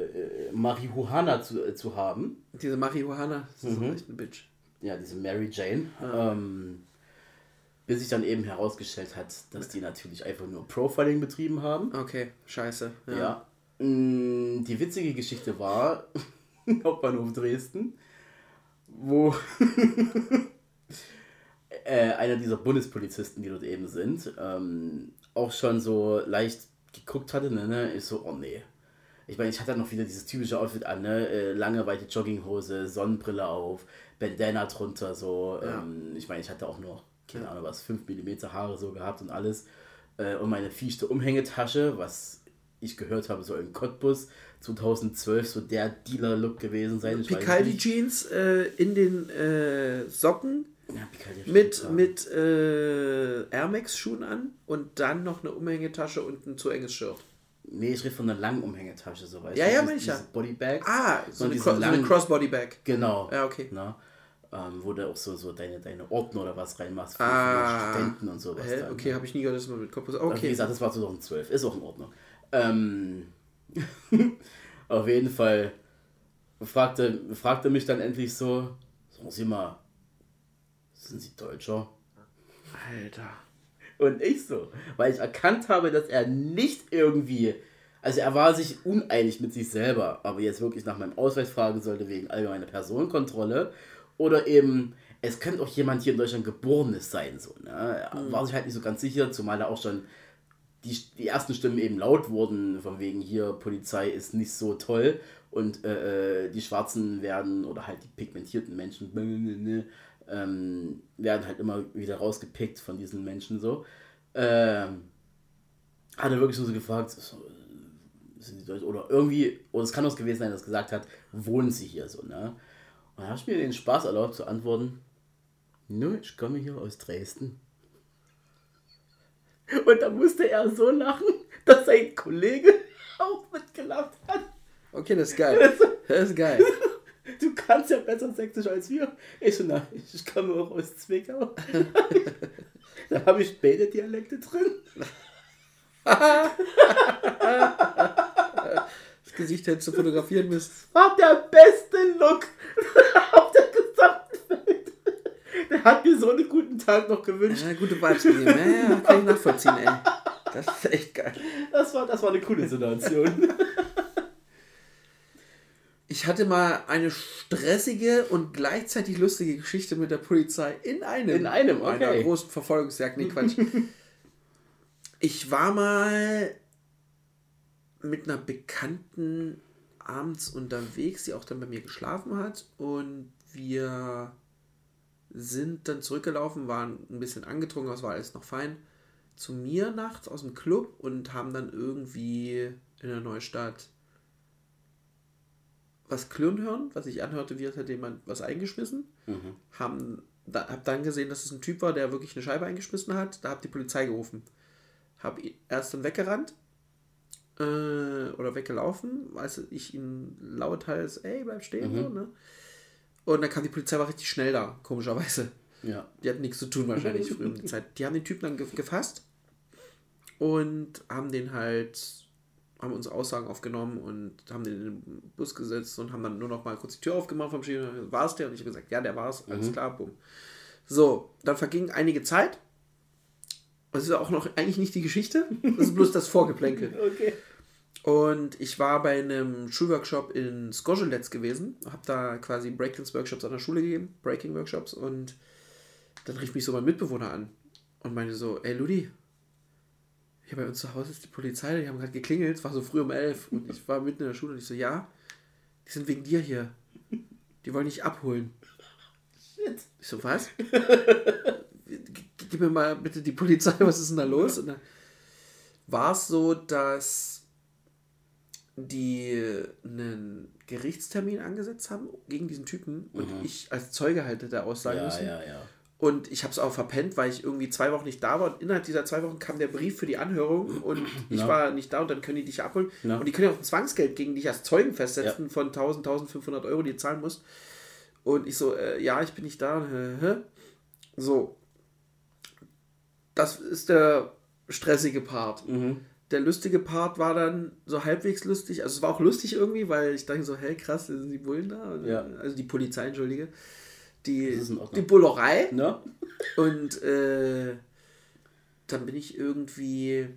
äh, Marihuana zu, äh, zu haben. Diese Marihuana, das ist Mhm. doch echt eine Bitch. Ja, diese Mary Jane. Ähm, bis sich dann eben herausgestellt hat, dass die natürlich einfach nur Profiling betrieben haben. Okay, scheiße. Ja. Ja. Mm, Die witzige Geschichte war Hauptbahnhof Dresden, wo äh, einer dieser Bundespolizisten, die dort eben sind, ähm, auch schon so leicht geguckt hatte, ne, ne, ist so, oh nee. Ich meine, ich hatte noch wieder dieses typische Outfit an, ne? äh, lange weite Jogginghose, Sonnenbrille auf, Bandana drunter, so. Ähm, ich meine, ich hatte auch noch, keine Ahnung was, 5 mm Haare so gehabt und alles. Äh, und meine fieste Umhängetasche, was ich gehört habe, so in Cottbus 2012 so der Dealer-Look gewesen sein. Ich weiß Picaldi nicht. Jeans äh, in den äh, Socken Ja, mit, ja. mit äh, Air Max Schuhen an und dann noch eine Umhängetasche und ein zu enges Shirt. Nee, ich rede von einer langen Umhängetasche, so weißt Ja, du. ja, meine ich ja. Bodybag. Ah, so eine, Cro so eine Crossbody-Bag. Genau. Ja, okay. Na, ähm, wo du auch so, so deine, deine Ordner oder was reinmachst für, Ah. Studenten und sowas. Hä? dann, Okay, ne? habe ich nie gehört, dass man mit Kopf... Aber Wie Okay. gesagt, das war 2012. Ist auch in Ordnung. Ähm, auf jeden Fall fragte, fragte mich dann endlich so, sagen Sie mal, sind Sie Deutscher? Alter. Und ich so, weil ich erkannt habe, dass er nicht irgendwie, also er war sich uneinig mit sich selber, aber jetzt wirklich nach meinem Ausweis fragen sollte wegen allgemeiner Personenkontrolle oder eben, es könnte auch jemand hier in Deutschland geborenes sein, so, ne? Er war sich halt nicht so ganz sicher, zumal er auch schon die, die ersten Stimmen eben laut wurden, von wegen hier, Polizei ist nicht so toll und äh, äh, die Schwarzen werden, oder halt die pigmentierten Menschen, ähm, werden halt immer wieder rausgepickt von diesen Menschen so. Ähm, hat er wirklich so gefragt, äh, sind die Deutsch oder irgendwie, oder es kann auch gewesen sein, dass gesagt hat, wohnen sie hier so, ne? Und da habe ich mir den Spaß erlaubt zu antworten, nö, ich komme hier aus Dresden. Und da musste er so lachen, dass sein Kollege auch mitgelacht hat. Okay, das ist geil. Das ist geil. Du kannst ja besser Sächsisch als wir. Ich so, nein, ich komme auch aus Zwickau. da habe ich beide Dialekte drin. Das Gesicht hättest du fotografieren müssen. War der beste Look auf der gesamten Welt. Der hat mir so einen guten Tag noch gewünscht. Ja, gute Vibes gegeben. Ja, ja, kann ich nachvollziehen, ey. Das ist echt geil. Das war, das war eine coole Situation. Ich hatte mal eine stressige und gleichzeitig lustige Geschichte mit der Polizei in einem. In einem, Einer okay. großen Verfolgungsjagd. Nee, Quatsch. ich war mal mit einer Bekannten abends unterwegs, die auch dann bei mir geschlafen hat. Und wir sind dann zurückgelaufen, waren ein bisschen angetrunken, es war alles noch fein. Zu mir nachts aus dem Club und haben dann irgendwie in der Neustadt was klirren hören, was ich anhörte, wie als hätte jemand was eingeschmissen. Haben, da, hab dann gesehen, dass es ein Typ war, der wirklich eine Scheibe eingeschmissen hat. Da hab die Polizei gerufen. Hab erst dann weggerannt äh, oder weggelaufen, als ich ihn lauthals, ey, bleib stehen. So, ne? Und dann kam die Polizei, war richtig schnell da, komischerweise. Ja. Die hatten nichts zu tun wahrscheinlich früher um die Zeit. Die haben den Typen dann ge gefasst und haben den halt, haben uns Aussagen aufgenommen und haben den in den Bus gesetzt und haben dann nur noch mal kurz die Tür aufgemacht vom Schienen. War es der? Und ich habe gesagt, ja, der war es. Alles klar, bumm. So, dann verging einige Zeit. Das ist auch noch eigentlich nicht die Geschichte. Das ist bloß das Vorgeplänkel. Okay. Und ich war bei einem Schulworkshop in Skoscheletz gewesen, habe da quasi Breakdance-Workshops an der Schule gegeben, Breaking-Workshops und dann rief mich so mein Mitbewohner an und meinte so, ey Ludi, hier bei uns zu Hause ist die Polizei, die haben gerade geklingelt, es war so früh um elf und ich war mitten in der Schule und ich so, ja, die sind wegen dir hier, die wollen dich abholen. Shit. Ich so, was? Gib mir mal bitte die Polizei, was ist denn da los? Und dann war es so, dass die einen Gerichtstermin angesetzt haben gegen diesen Typen und ich als Zeuge halt hätte aussagen Ja, müssen. ja, ja. Und ich habe es auch verpennt, weil ich irgendwie zwei Wochen nicht da war. Und innerhalb dieser zwei Wochen kam der Brief für die Anhörung und ich Ja. war nicht da und dann können die dich abholen. Ja. Und die können ja auch ein Zwangsgeld gegen dich als Zeugen festsetzen von 1000, 1500 Euro, die du zahlen musst. Und ich so, äh, ja, ich bin nicht da. Hä? So. Das ist der stressige Part. Mhm. Der lustige Part war dann so halbwegs lustig. Also es war auch lustig irgendwie, weil ich dachte so, hey krass, sind die Bullen da? Ja. Also die Polizei, entschuldige. Die, die Bullerei. Ne? Und äh, dann bin ich irgendwie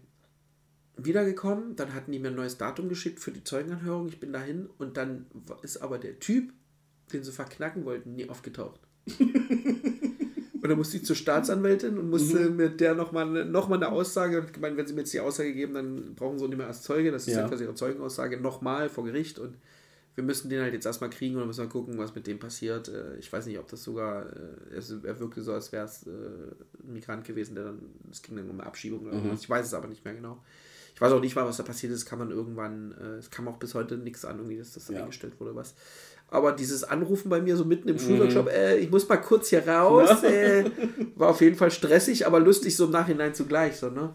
wiedergekommen. Dann hatten die mir ein neues Datum geschickt für die Zeugenanhörung. Ich bin dahin und dann ist aber der Typ, den sie verknacken wollten, nie aufgetaucht. und dann musste ich zur Staatsanwältin und musste mit der nochmal noch mal eine Aussage und gemeint, wenn sie mir jetzt die Aussage geben, dann brauchen sie auch nicht mehr als Zeuge. Das ist ja, Ja. quasi ihre Zeugenaussage nochmal vor Gericht und wir müssen den halt jetzt erstmal kriegen und dann müssen wir gucken, was mit dem passiert. Äh, Ich weiß nicht, ob das sogar, äh, er wirkte so, als wäre es äh, ein Migrant gewesen, der dann, es ging dann um eine Abschiebung oder irgendwas. Ich weiß es aber nicht mehr genau. Ich weiß auch nicht mal, was da passiert ist, kann man irgendwann, es kam auch bis heute nichts an, irgendwie, dass das Ja. eingestellt wurde, was. Aber dieses Anrufen bei mir so mitten im Schulworkshop, äh, ich muss mal kurz hier raus, äh, war auf jeden Fall stressig, aber lustig so im Nachhinein zugleich, so, ne?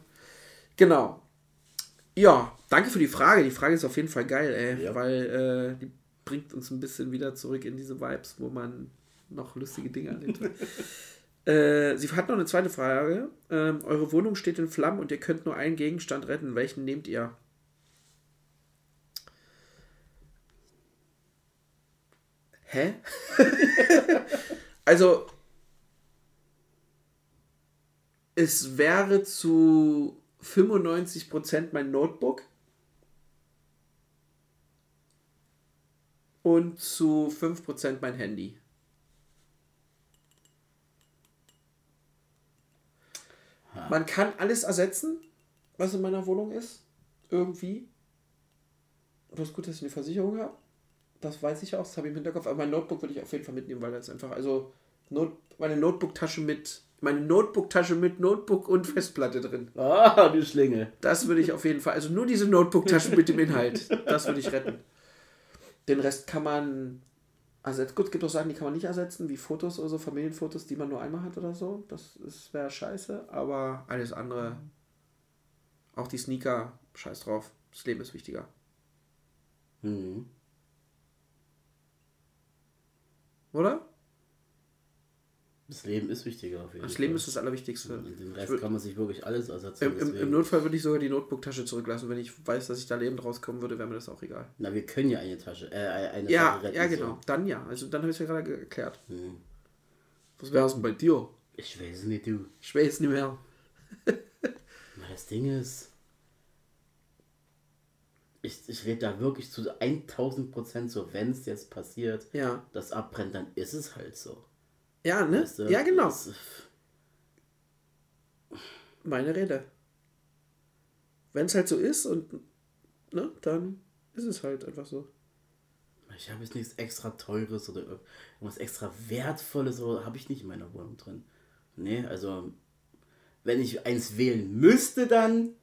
Genau. Ja, danke für die Frage. Die Frage ist auf jeden Fall geil, ey, Ja. weil äh, die bringt uns ein bisschen wieder zurück in diese Vibes, wo man noch lustige Dinge erlebt hat. äh, sie hat noch eine zweite Frage. Ähm, eure Wohnung steht in Flammen und ihr könnt nur einen Gegenstand retten. Welchen nehmt ihr? Hä? also, es wäre zu 95% mein Notebook und zu 5% mein Handy. Man kann alles ersetzen, was in meiner Wohnung ist. Irgendwie. Das ist gut, dass ich eine Versicherung habe. Das weiß ich auch, das habe ich im Hinterkopf. Aber mein Notebook würde ich auf jeden Fall mitnehmen, weil das einfach, also Not, meine Notebook-Tasche mit, meine Notebook-Tasche mit Notebook und Festplatte drin. Ah, du Schlinge. Das würde ich auf jeden Fall, also nur diese Notebook-Tasche mit dem Inhalt, das würde ich retten. Den Rest kann man ersetzen. Gut, es gibt auch Sachen, die kann man nicht ersetzen, wie Fotos oder so, Familienfotos, die man nur einmal hat oder so. Das ist- wäre scheiße, aber alles andere, auch die Sneaker, scheiß drauf. Das Leben ist wichtiger. Mhm. Oder? Das Leben ist wichtiger auf jeden Das Fall. Leben ist das Allerwichtigste. Und den Rest kann man sich wirklich alles ersetzen. Im, im, Notfall würde ich sogar die Notebook-Tasche zurücklassen. Wenn ich weiß, dass ich da lebend rauskommen würde, wäre mir das auch egal. Na, wir können ja eine Tasche, äh, eine Ja, Sache retten, ja, so. genau. Dann ja. Also dann habe ich es ja gerade ge- erklärt. Hm. Was wäre es denn bei dir? Ich weiß nicht, du. Ich weiß nicht mehr. Na, das Ding ist, ich, ich rede da wirklich zu 1000 Prozent so, wenn es jetzt passiert, Ja. das abbrennt, dann ist es halt so. Ja, ne? Weißt du? Ja, genau. Das, Meine Rede. Wenn es halt so ist und ne, dann ist es halt einfach so. ich habe jetzt nichts extra Teures oder irgendwas extra Wertvolles oder habe ich nicht in meiner Wohnung drin. Nee, also, wenn ich eins wählen müsste, dann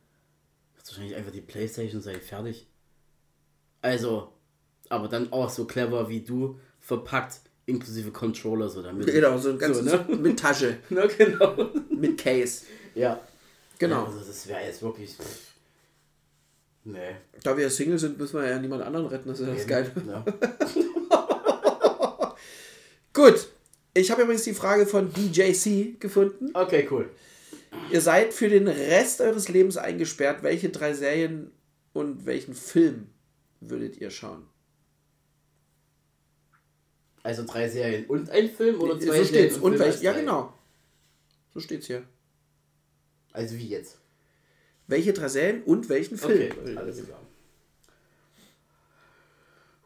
wird wahrscheinlich einfach die Playstation sein, fertig. Also, aber dann auch so clever wie du, verpackt, inklusive Controller, so damit. Genau, so ein ganzes ne? mit Tasche, Na, genau. mit Case. Ja. Genau. Also, das wäre jetzt wirklich. pff, Nee. Da wir ja Single sind, müssen wir ja niemand anderen retten, das ist ja das Geile. Ja. Gut. Ich habe übrigens die Frage von DJC gefunden. Okay, cool. Ihr seid für den Rest eures Lebens eingesperrt. Welche drei Serien und welchen Film würdet ihr schauen? Also drei Serien und ein Film oder zwei so Serien steht's. Und Film welch, als ja, genau. So steht's hier. Also wie jetzt? Welche drei Serien und welchen Film? Okay, alles klar.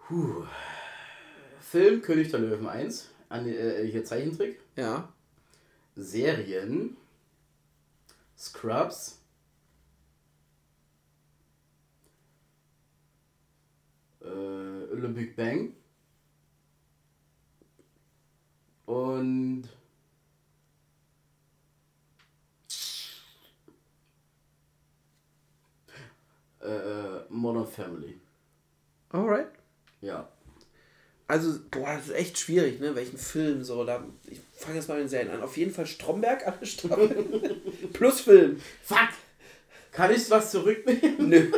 Puh. Film König der Löwen 1. An, äh, hier Zeichentrick. Ja. Serien. Scrubs. Äh, Le Big Bang. Und. Äh, Modern Family. Alright. Ja. Also, boah, das ist echt schwierig, ne? Welchen Film so. Da, ich fange jetzt mal mit den Serien an. Auf jeden Fall Stromberg, alle Staffeln. plus Film. Fuck! Kann ich was zurücknehmen? Nö.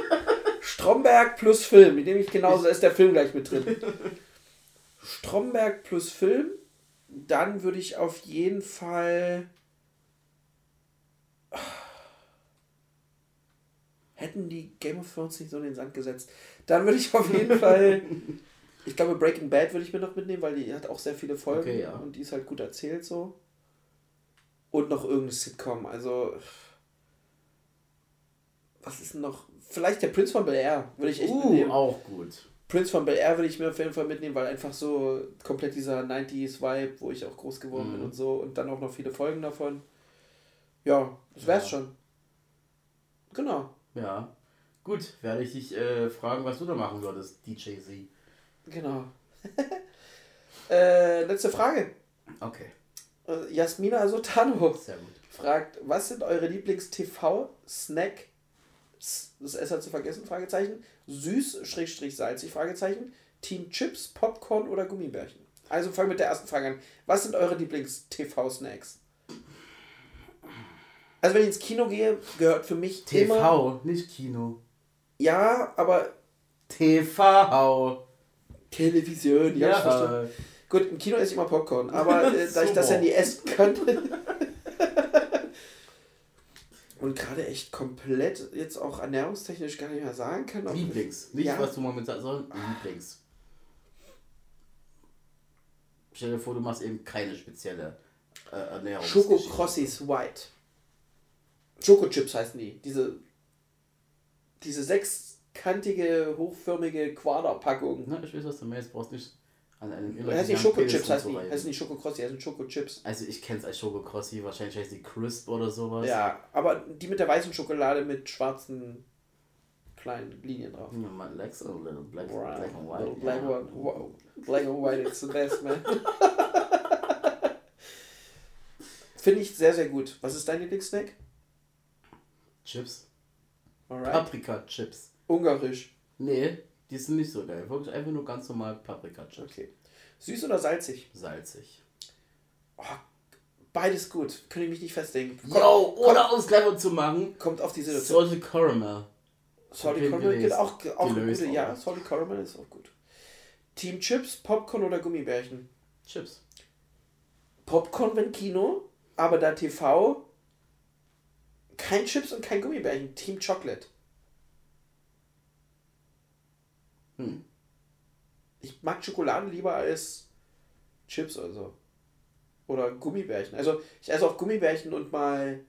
Stromberg plus Film. Die nehme ich genauso, da ist der Film gleich mit drin. Stromberg plus Film. Dann würde ich auf jeden Fall. Hätten die Game of Thrones nicht so in den Sand gesetzt. Dann würde ich auf jeden Fall. Ich glaube, Breaking Bad würde ich mir noch mitnehmen, weil die hat auch sehr viele Folgen Okay, ja. und die ist halt gut erzählt so. Und noch irgendeine Sitcom. Also. Was ist denn noch? Vielleicht der Prinz von Bel Air würde ich echt Uh, mitnehmen. auch gut. Prinz von Bel Air würde ich mir auf jeden Fall mitnehmen, weil einfach so komplett dieser 90s-Vibe, wo ich auch groß geworden bin Mhm. und so. Und dann auch noch viele Folgen davon. Ja, das wär's Ja. schon. Genau. Ja. Gut, werde ich dich äh, fragen, was du da machen würdest, DJ Z. Genau. äh, letzte Frage. Okay, Äh, Jasmina Sotano sehr gut. fragt, was sind eure Lieblings-TV-Snack? Das S hat zu vergessen, Fragezeichen. Süß, Schrägstrich, salzig, Fragezeichen. Team Chips, Popcorn oder Gummibärchen? Also fangen wir mit der ersten Frage an. Was sind eure Lieblings-TV-Snacks? Also wenn ich ins Kino gehe, gehört für mich immer... TV, nicht Kino. Ja, aber TV. Television, ja, ich verstehe. Gut, im Kino esse ich immer Popcorn, aber äh, da ich das ja nie essen könnte. Und gerade echt komplett jetzt auch ernährungstechnisch gar nicht mehr sagen kann. Lieblings. Nicht, Ja. was du momentan sondern Lieblings. Stell dir vor, du machst eben keine spezielle äh, Ernährung. Schoko Crossis White. Schokochips heißen die. Diese, diese sechskantige, hochförmige Quaderpackung. Na, ich weiß, was du meinst. brauchst nicht an einem Heißen die illegalen Schokochips, Penis heißen die. rumzureiben. Heißen die Schoko Crossi, heißen Schokochips. Also ich kenn's als Schoko Crossi, wahrscheinlich heißt die Crisp oder sowas. Ja, aber die mit der weißen Schokolade mit schwarzen kleinen Linien drauf. Ja, man likes a little black, Right. black and white. Black, ja. one, black and white, it's the best, man. Finde ich sehr, sehr gut. Was ist dein Lieblingssnack? Chips. Alright. Paprika-Chips. Ungarisch. Nee, die sind nicht so geil. Wirklich einfach nur ganz normal Paprika-Chips. Okay. Süß oder salzig? Salzig. Oh, beides gut. Könnte ich mich nicht festlegen. Kommt, Yo, oder um es clever zu machen, kommt auf die Situation. Salted Caramel. Okay, Caramel geht auch, auch Gelöst gute. auch. Ja, Salty Caramel ist auch gut. Team Chips, Popcorn oder Gummibärchen? Chips. Popcorn, wenn Kino, aber da TV kein Chips und kein Gummibärchen. Team Chocolate. Hm. Ich mag Schokolade lieber als Chips oder so. Oder Gummibärchen. Also ich esse auch Gummibärchen und mal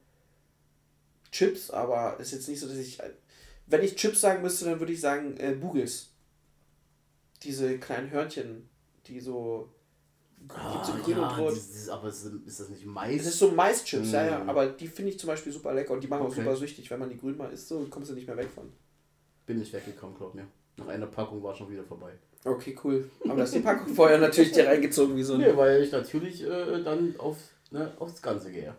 Chips, aber ist jetzt nicht so, dass ich. Wenn ich Chips sagen müsste, dann würde ich sagen äh, Bugels. Diese kleinen Hörnchen, die so. Ah, so grün ja, und rot. das ist, aber ist, ist das nicht Mais? Es ist so Maischips, ja, ja, Mm. aber die finde ich zum Beispiel super lecker und die machen auch Okay. super süchtig. Wenn man die grün mal isst, so kommst du nicht mehr weg von. Bin ich weggekommen, glaub mir. Nach einer Packung war schon wieder vorbei. Okay, cool. Aber das ist die Packung vorher natürlich dir reingezogen wie so ein. Nee, weil ich natürlich äh, dann auf, ne, aufs Ganze gehe.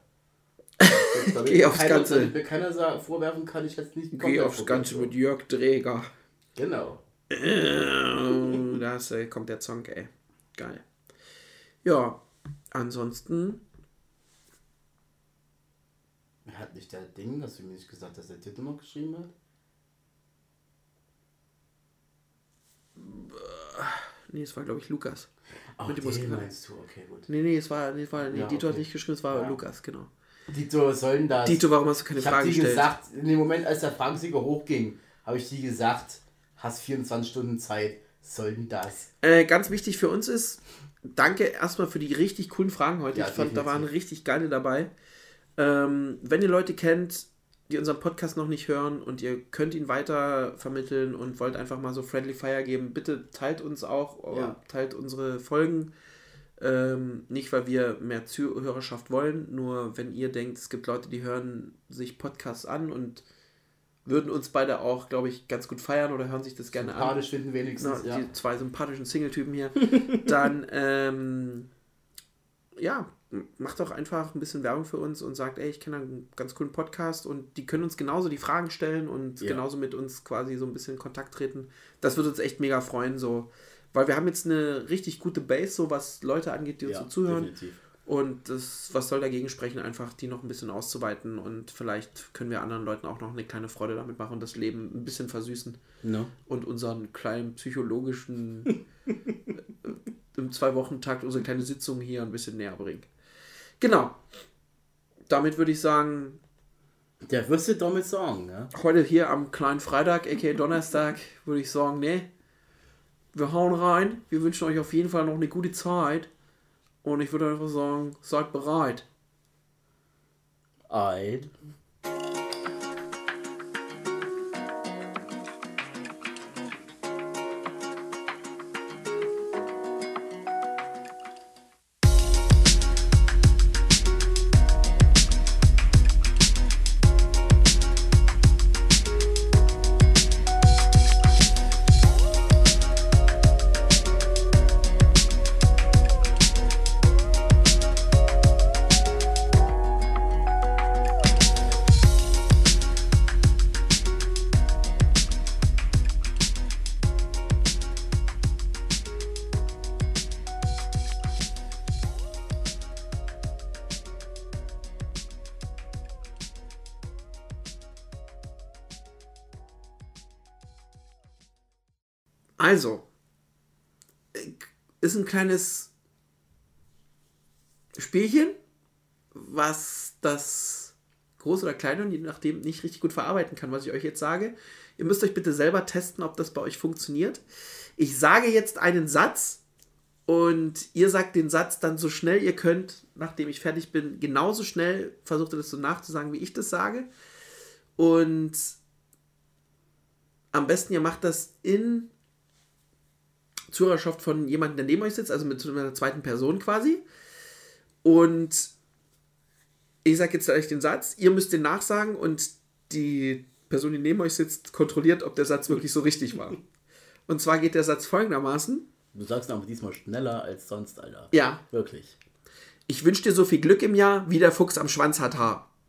Damit Geh aufs keiner, Ganze. Damit mir keiner sa- vorwerfen kann, ich jetzt nicht Geh aufs Ganze mit Jörg Dräger. Genau. Da ist, äh, kommt der Song, ey. Geil. Ja, ansonsten. Hat nicht der Ding, hast du mir nicht gesagt, dass der Titel noch geschrieben hat? Nee, es war, glaube ich, Lukas. Ach, Mit dem den meinst du, okay, gut. Nee, nee, es war, nee, es war nee, Ja, Dito hat okay. nicht geschrieben, es war Ja. Lukas, genau. Dito, was soll denn das? Dito, warum hast du keine ich habe Frage gestellt? gesagt, in dem Moment, als der Fragensieger hochging, habe ich dir gesagt, hast 24 Stunden Zeit. Soll denn das? Äh, ganz wichtig für uns ist, danke erstmal für die richtig coolen Fragen heute. Ja, ich fand, da waren richtig geile dabei. Ähm, wenn ihr Leute kennt, die unseren Podcast noch nicht hören und ihr könnt ihn weiter vermitteln und wollt einfach mal so Friendly Fire geben, bitte teilt uns auch, Ja. teilt unsere Folgen. Ähm, nicht, weil wir mehr Zuhörerschaft wollen, nur wenn ihr denkt, es gibt Leute, die hören sich Podcasts an und würden uns beide auch, glaube ich, ganz gut feiern oder hören sich das gerne an. Sympathisch finden Na, wenigstens, ja. Die zwei sympathischen Single-Typen hier. Dann, ähm, ja, macht doch einfach ein bisschen Werbung für uns und sagt, ey, ich kenne einen ganz coolen Podcast und die können uns genauso die Fragen stellen und Ja. genauso mit uns quasi so ein bisschen in Kontakt treten. Das würde uns echt mega freuen, so. Weil wir haben jetzt eine richtig gute Base, so was Leute angeht, die uns ja, so zuhören. definitiv. Und das, was soll dagegen sprechen, einfach die noch ein bisschen auszuweiten und vielleicht können wir anderen Leuten auch noch eine kleine Freude damit machen und das Leben ein bisschen versüßen No. und unseren kleinen psychologischen äh, im Zwei-Wochen-Takt unsere kleine Sitzung hier ein bisschen näher bringen. Genau. Damit würde ich sagen, Der wirst du damit sagen, ne? heute hier am kleinen Freitag, aka Donnerstag, würde ich sagen, nee, wir hauen rein. Wir wünschen euch auf jeden Fall noch eine gute Zeit. Und ich würde einfach sagen, seid bereit. Eid. Kleines Spielchen, was das groß oder klein und je nachdem nicht richtig gut verarbeiten kann, was ich euch jetzt sage. Ihr müsst euch bitte selber testen, ob das bei euch funktioniert. Ich sage jetzt einen Satz und ihr sagt den Satz dann so schnell ihr könnt, nachdem ich fertig bin, genauso schnell versucht ihr das so nachzusagen, wie ich das sage. Und am besten ihr macht das in Zuhörerschaft von jemandem, der neben euch sitzt, also mit einer zweiten Person quasi. Und ich sage jetzt gleich den Satz, ihr müsst den nachsagen und die Person, die neben euch sitzt, kontrolliert, ob der Satz wirklich so richtig war. Und zwar geht der Satz folgendermaßen. Du sagst aber diesmal schneller als sonst, Alter. Ja. Wirklich. Ich wünsche dir so viel Glück im Jahr, wie der Fuchs am Schwanz hat Haar.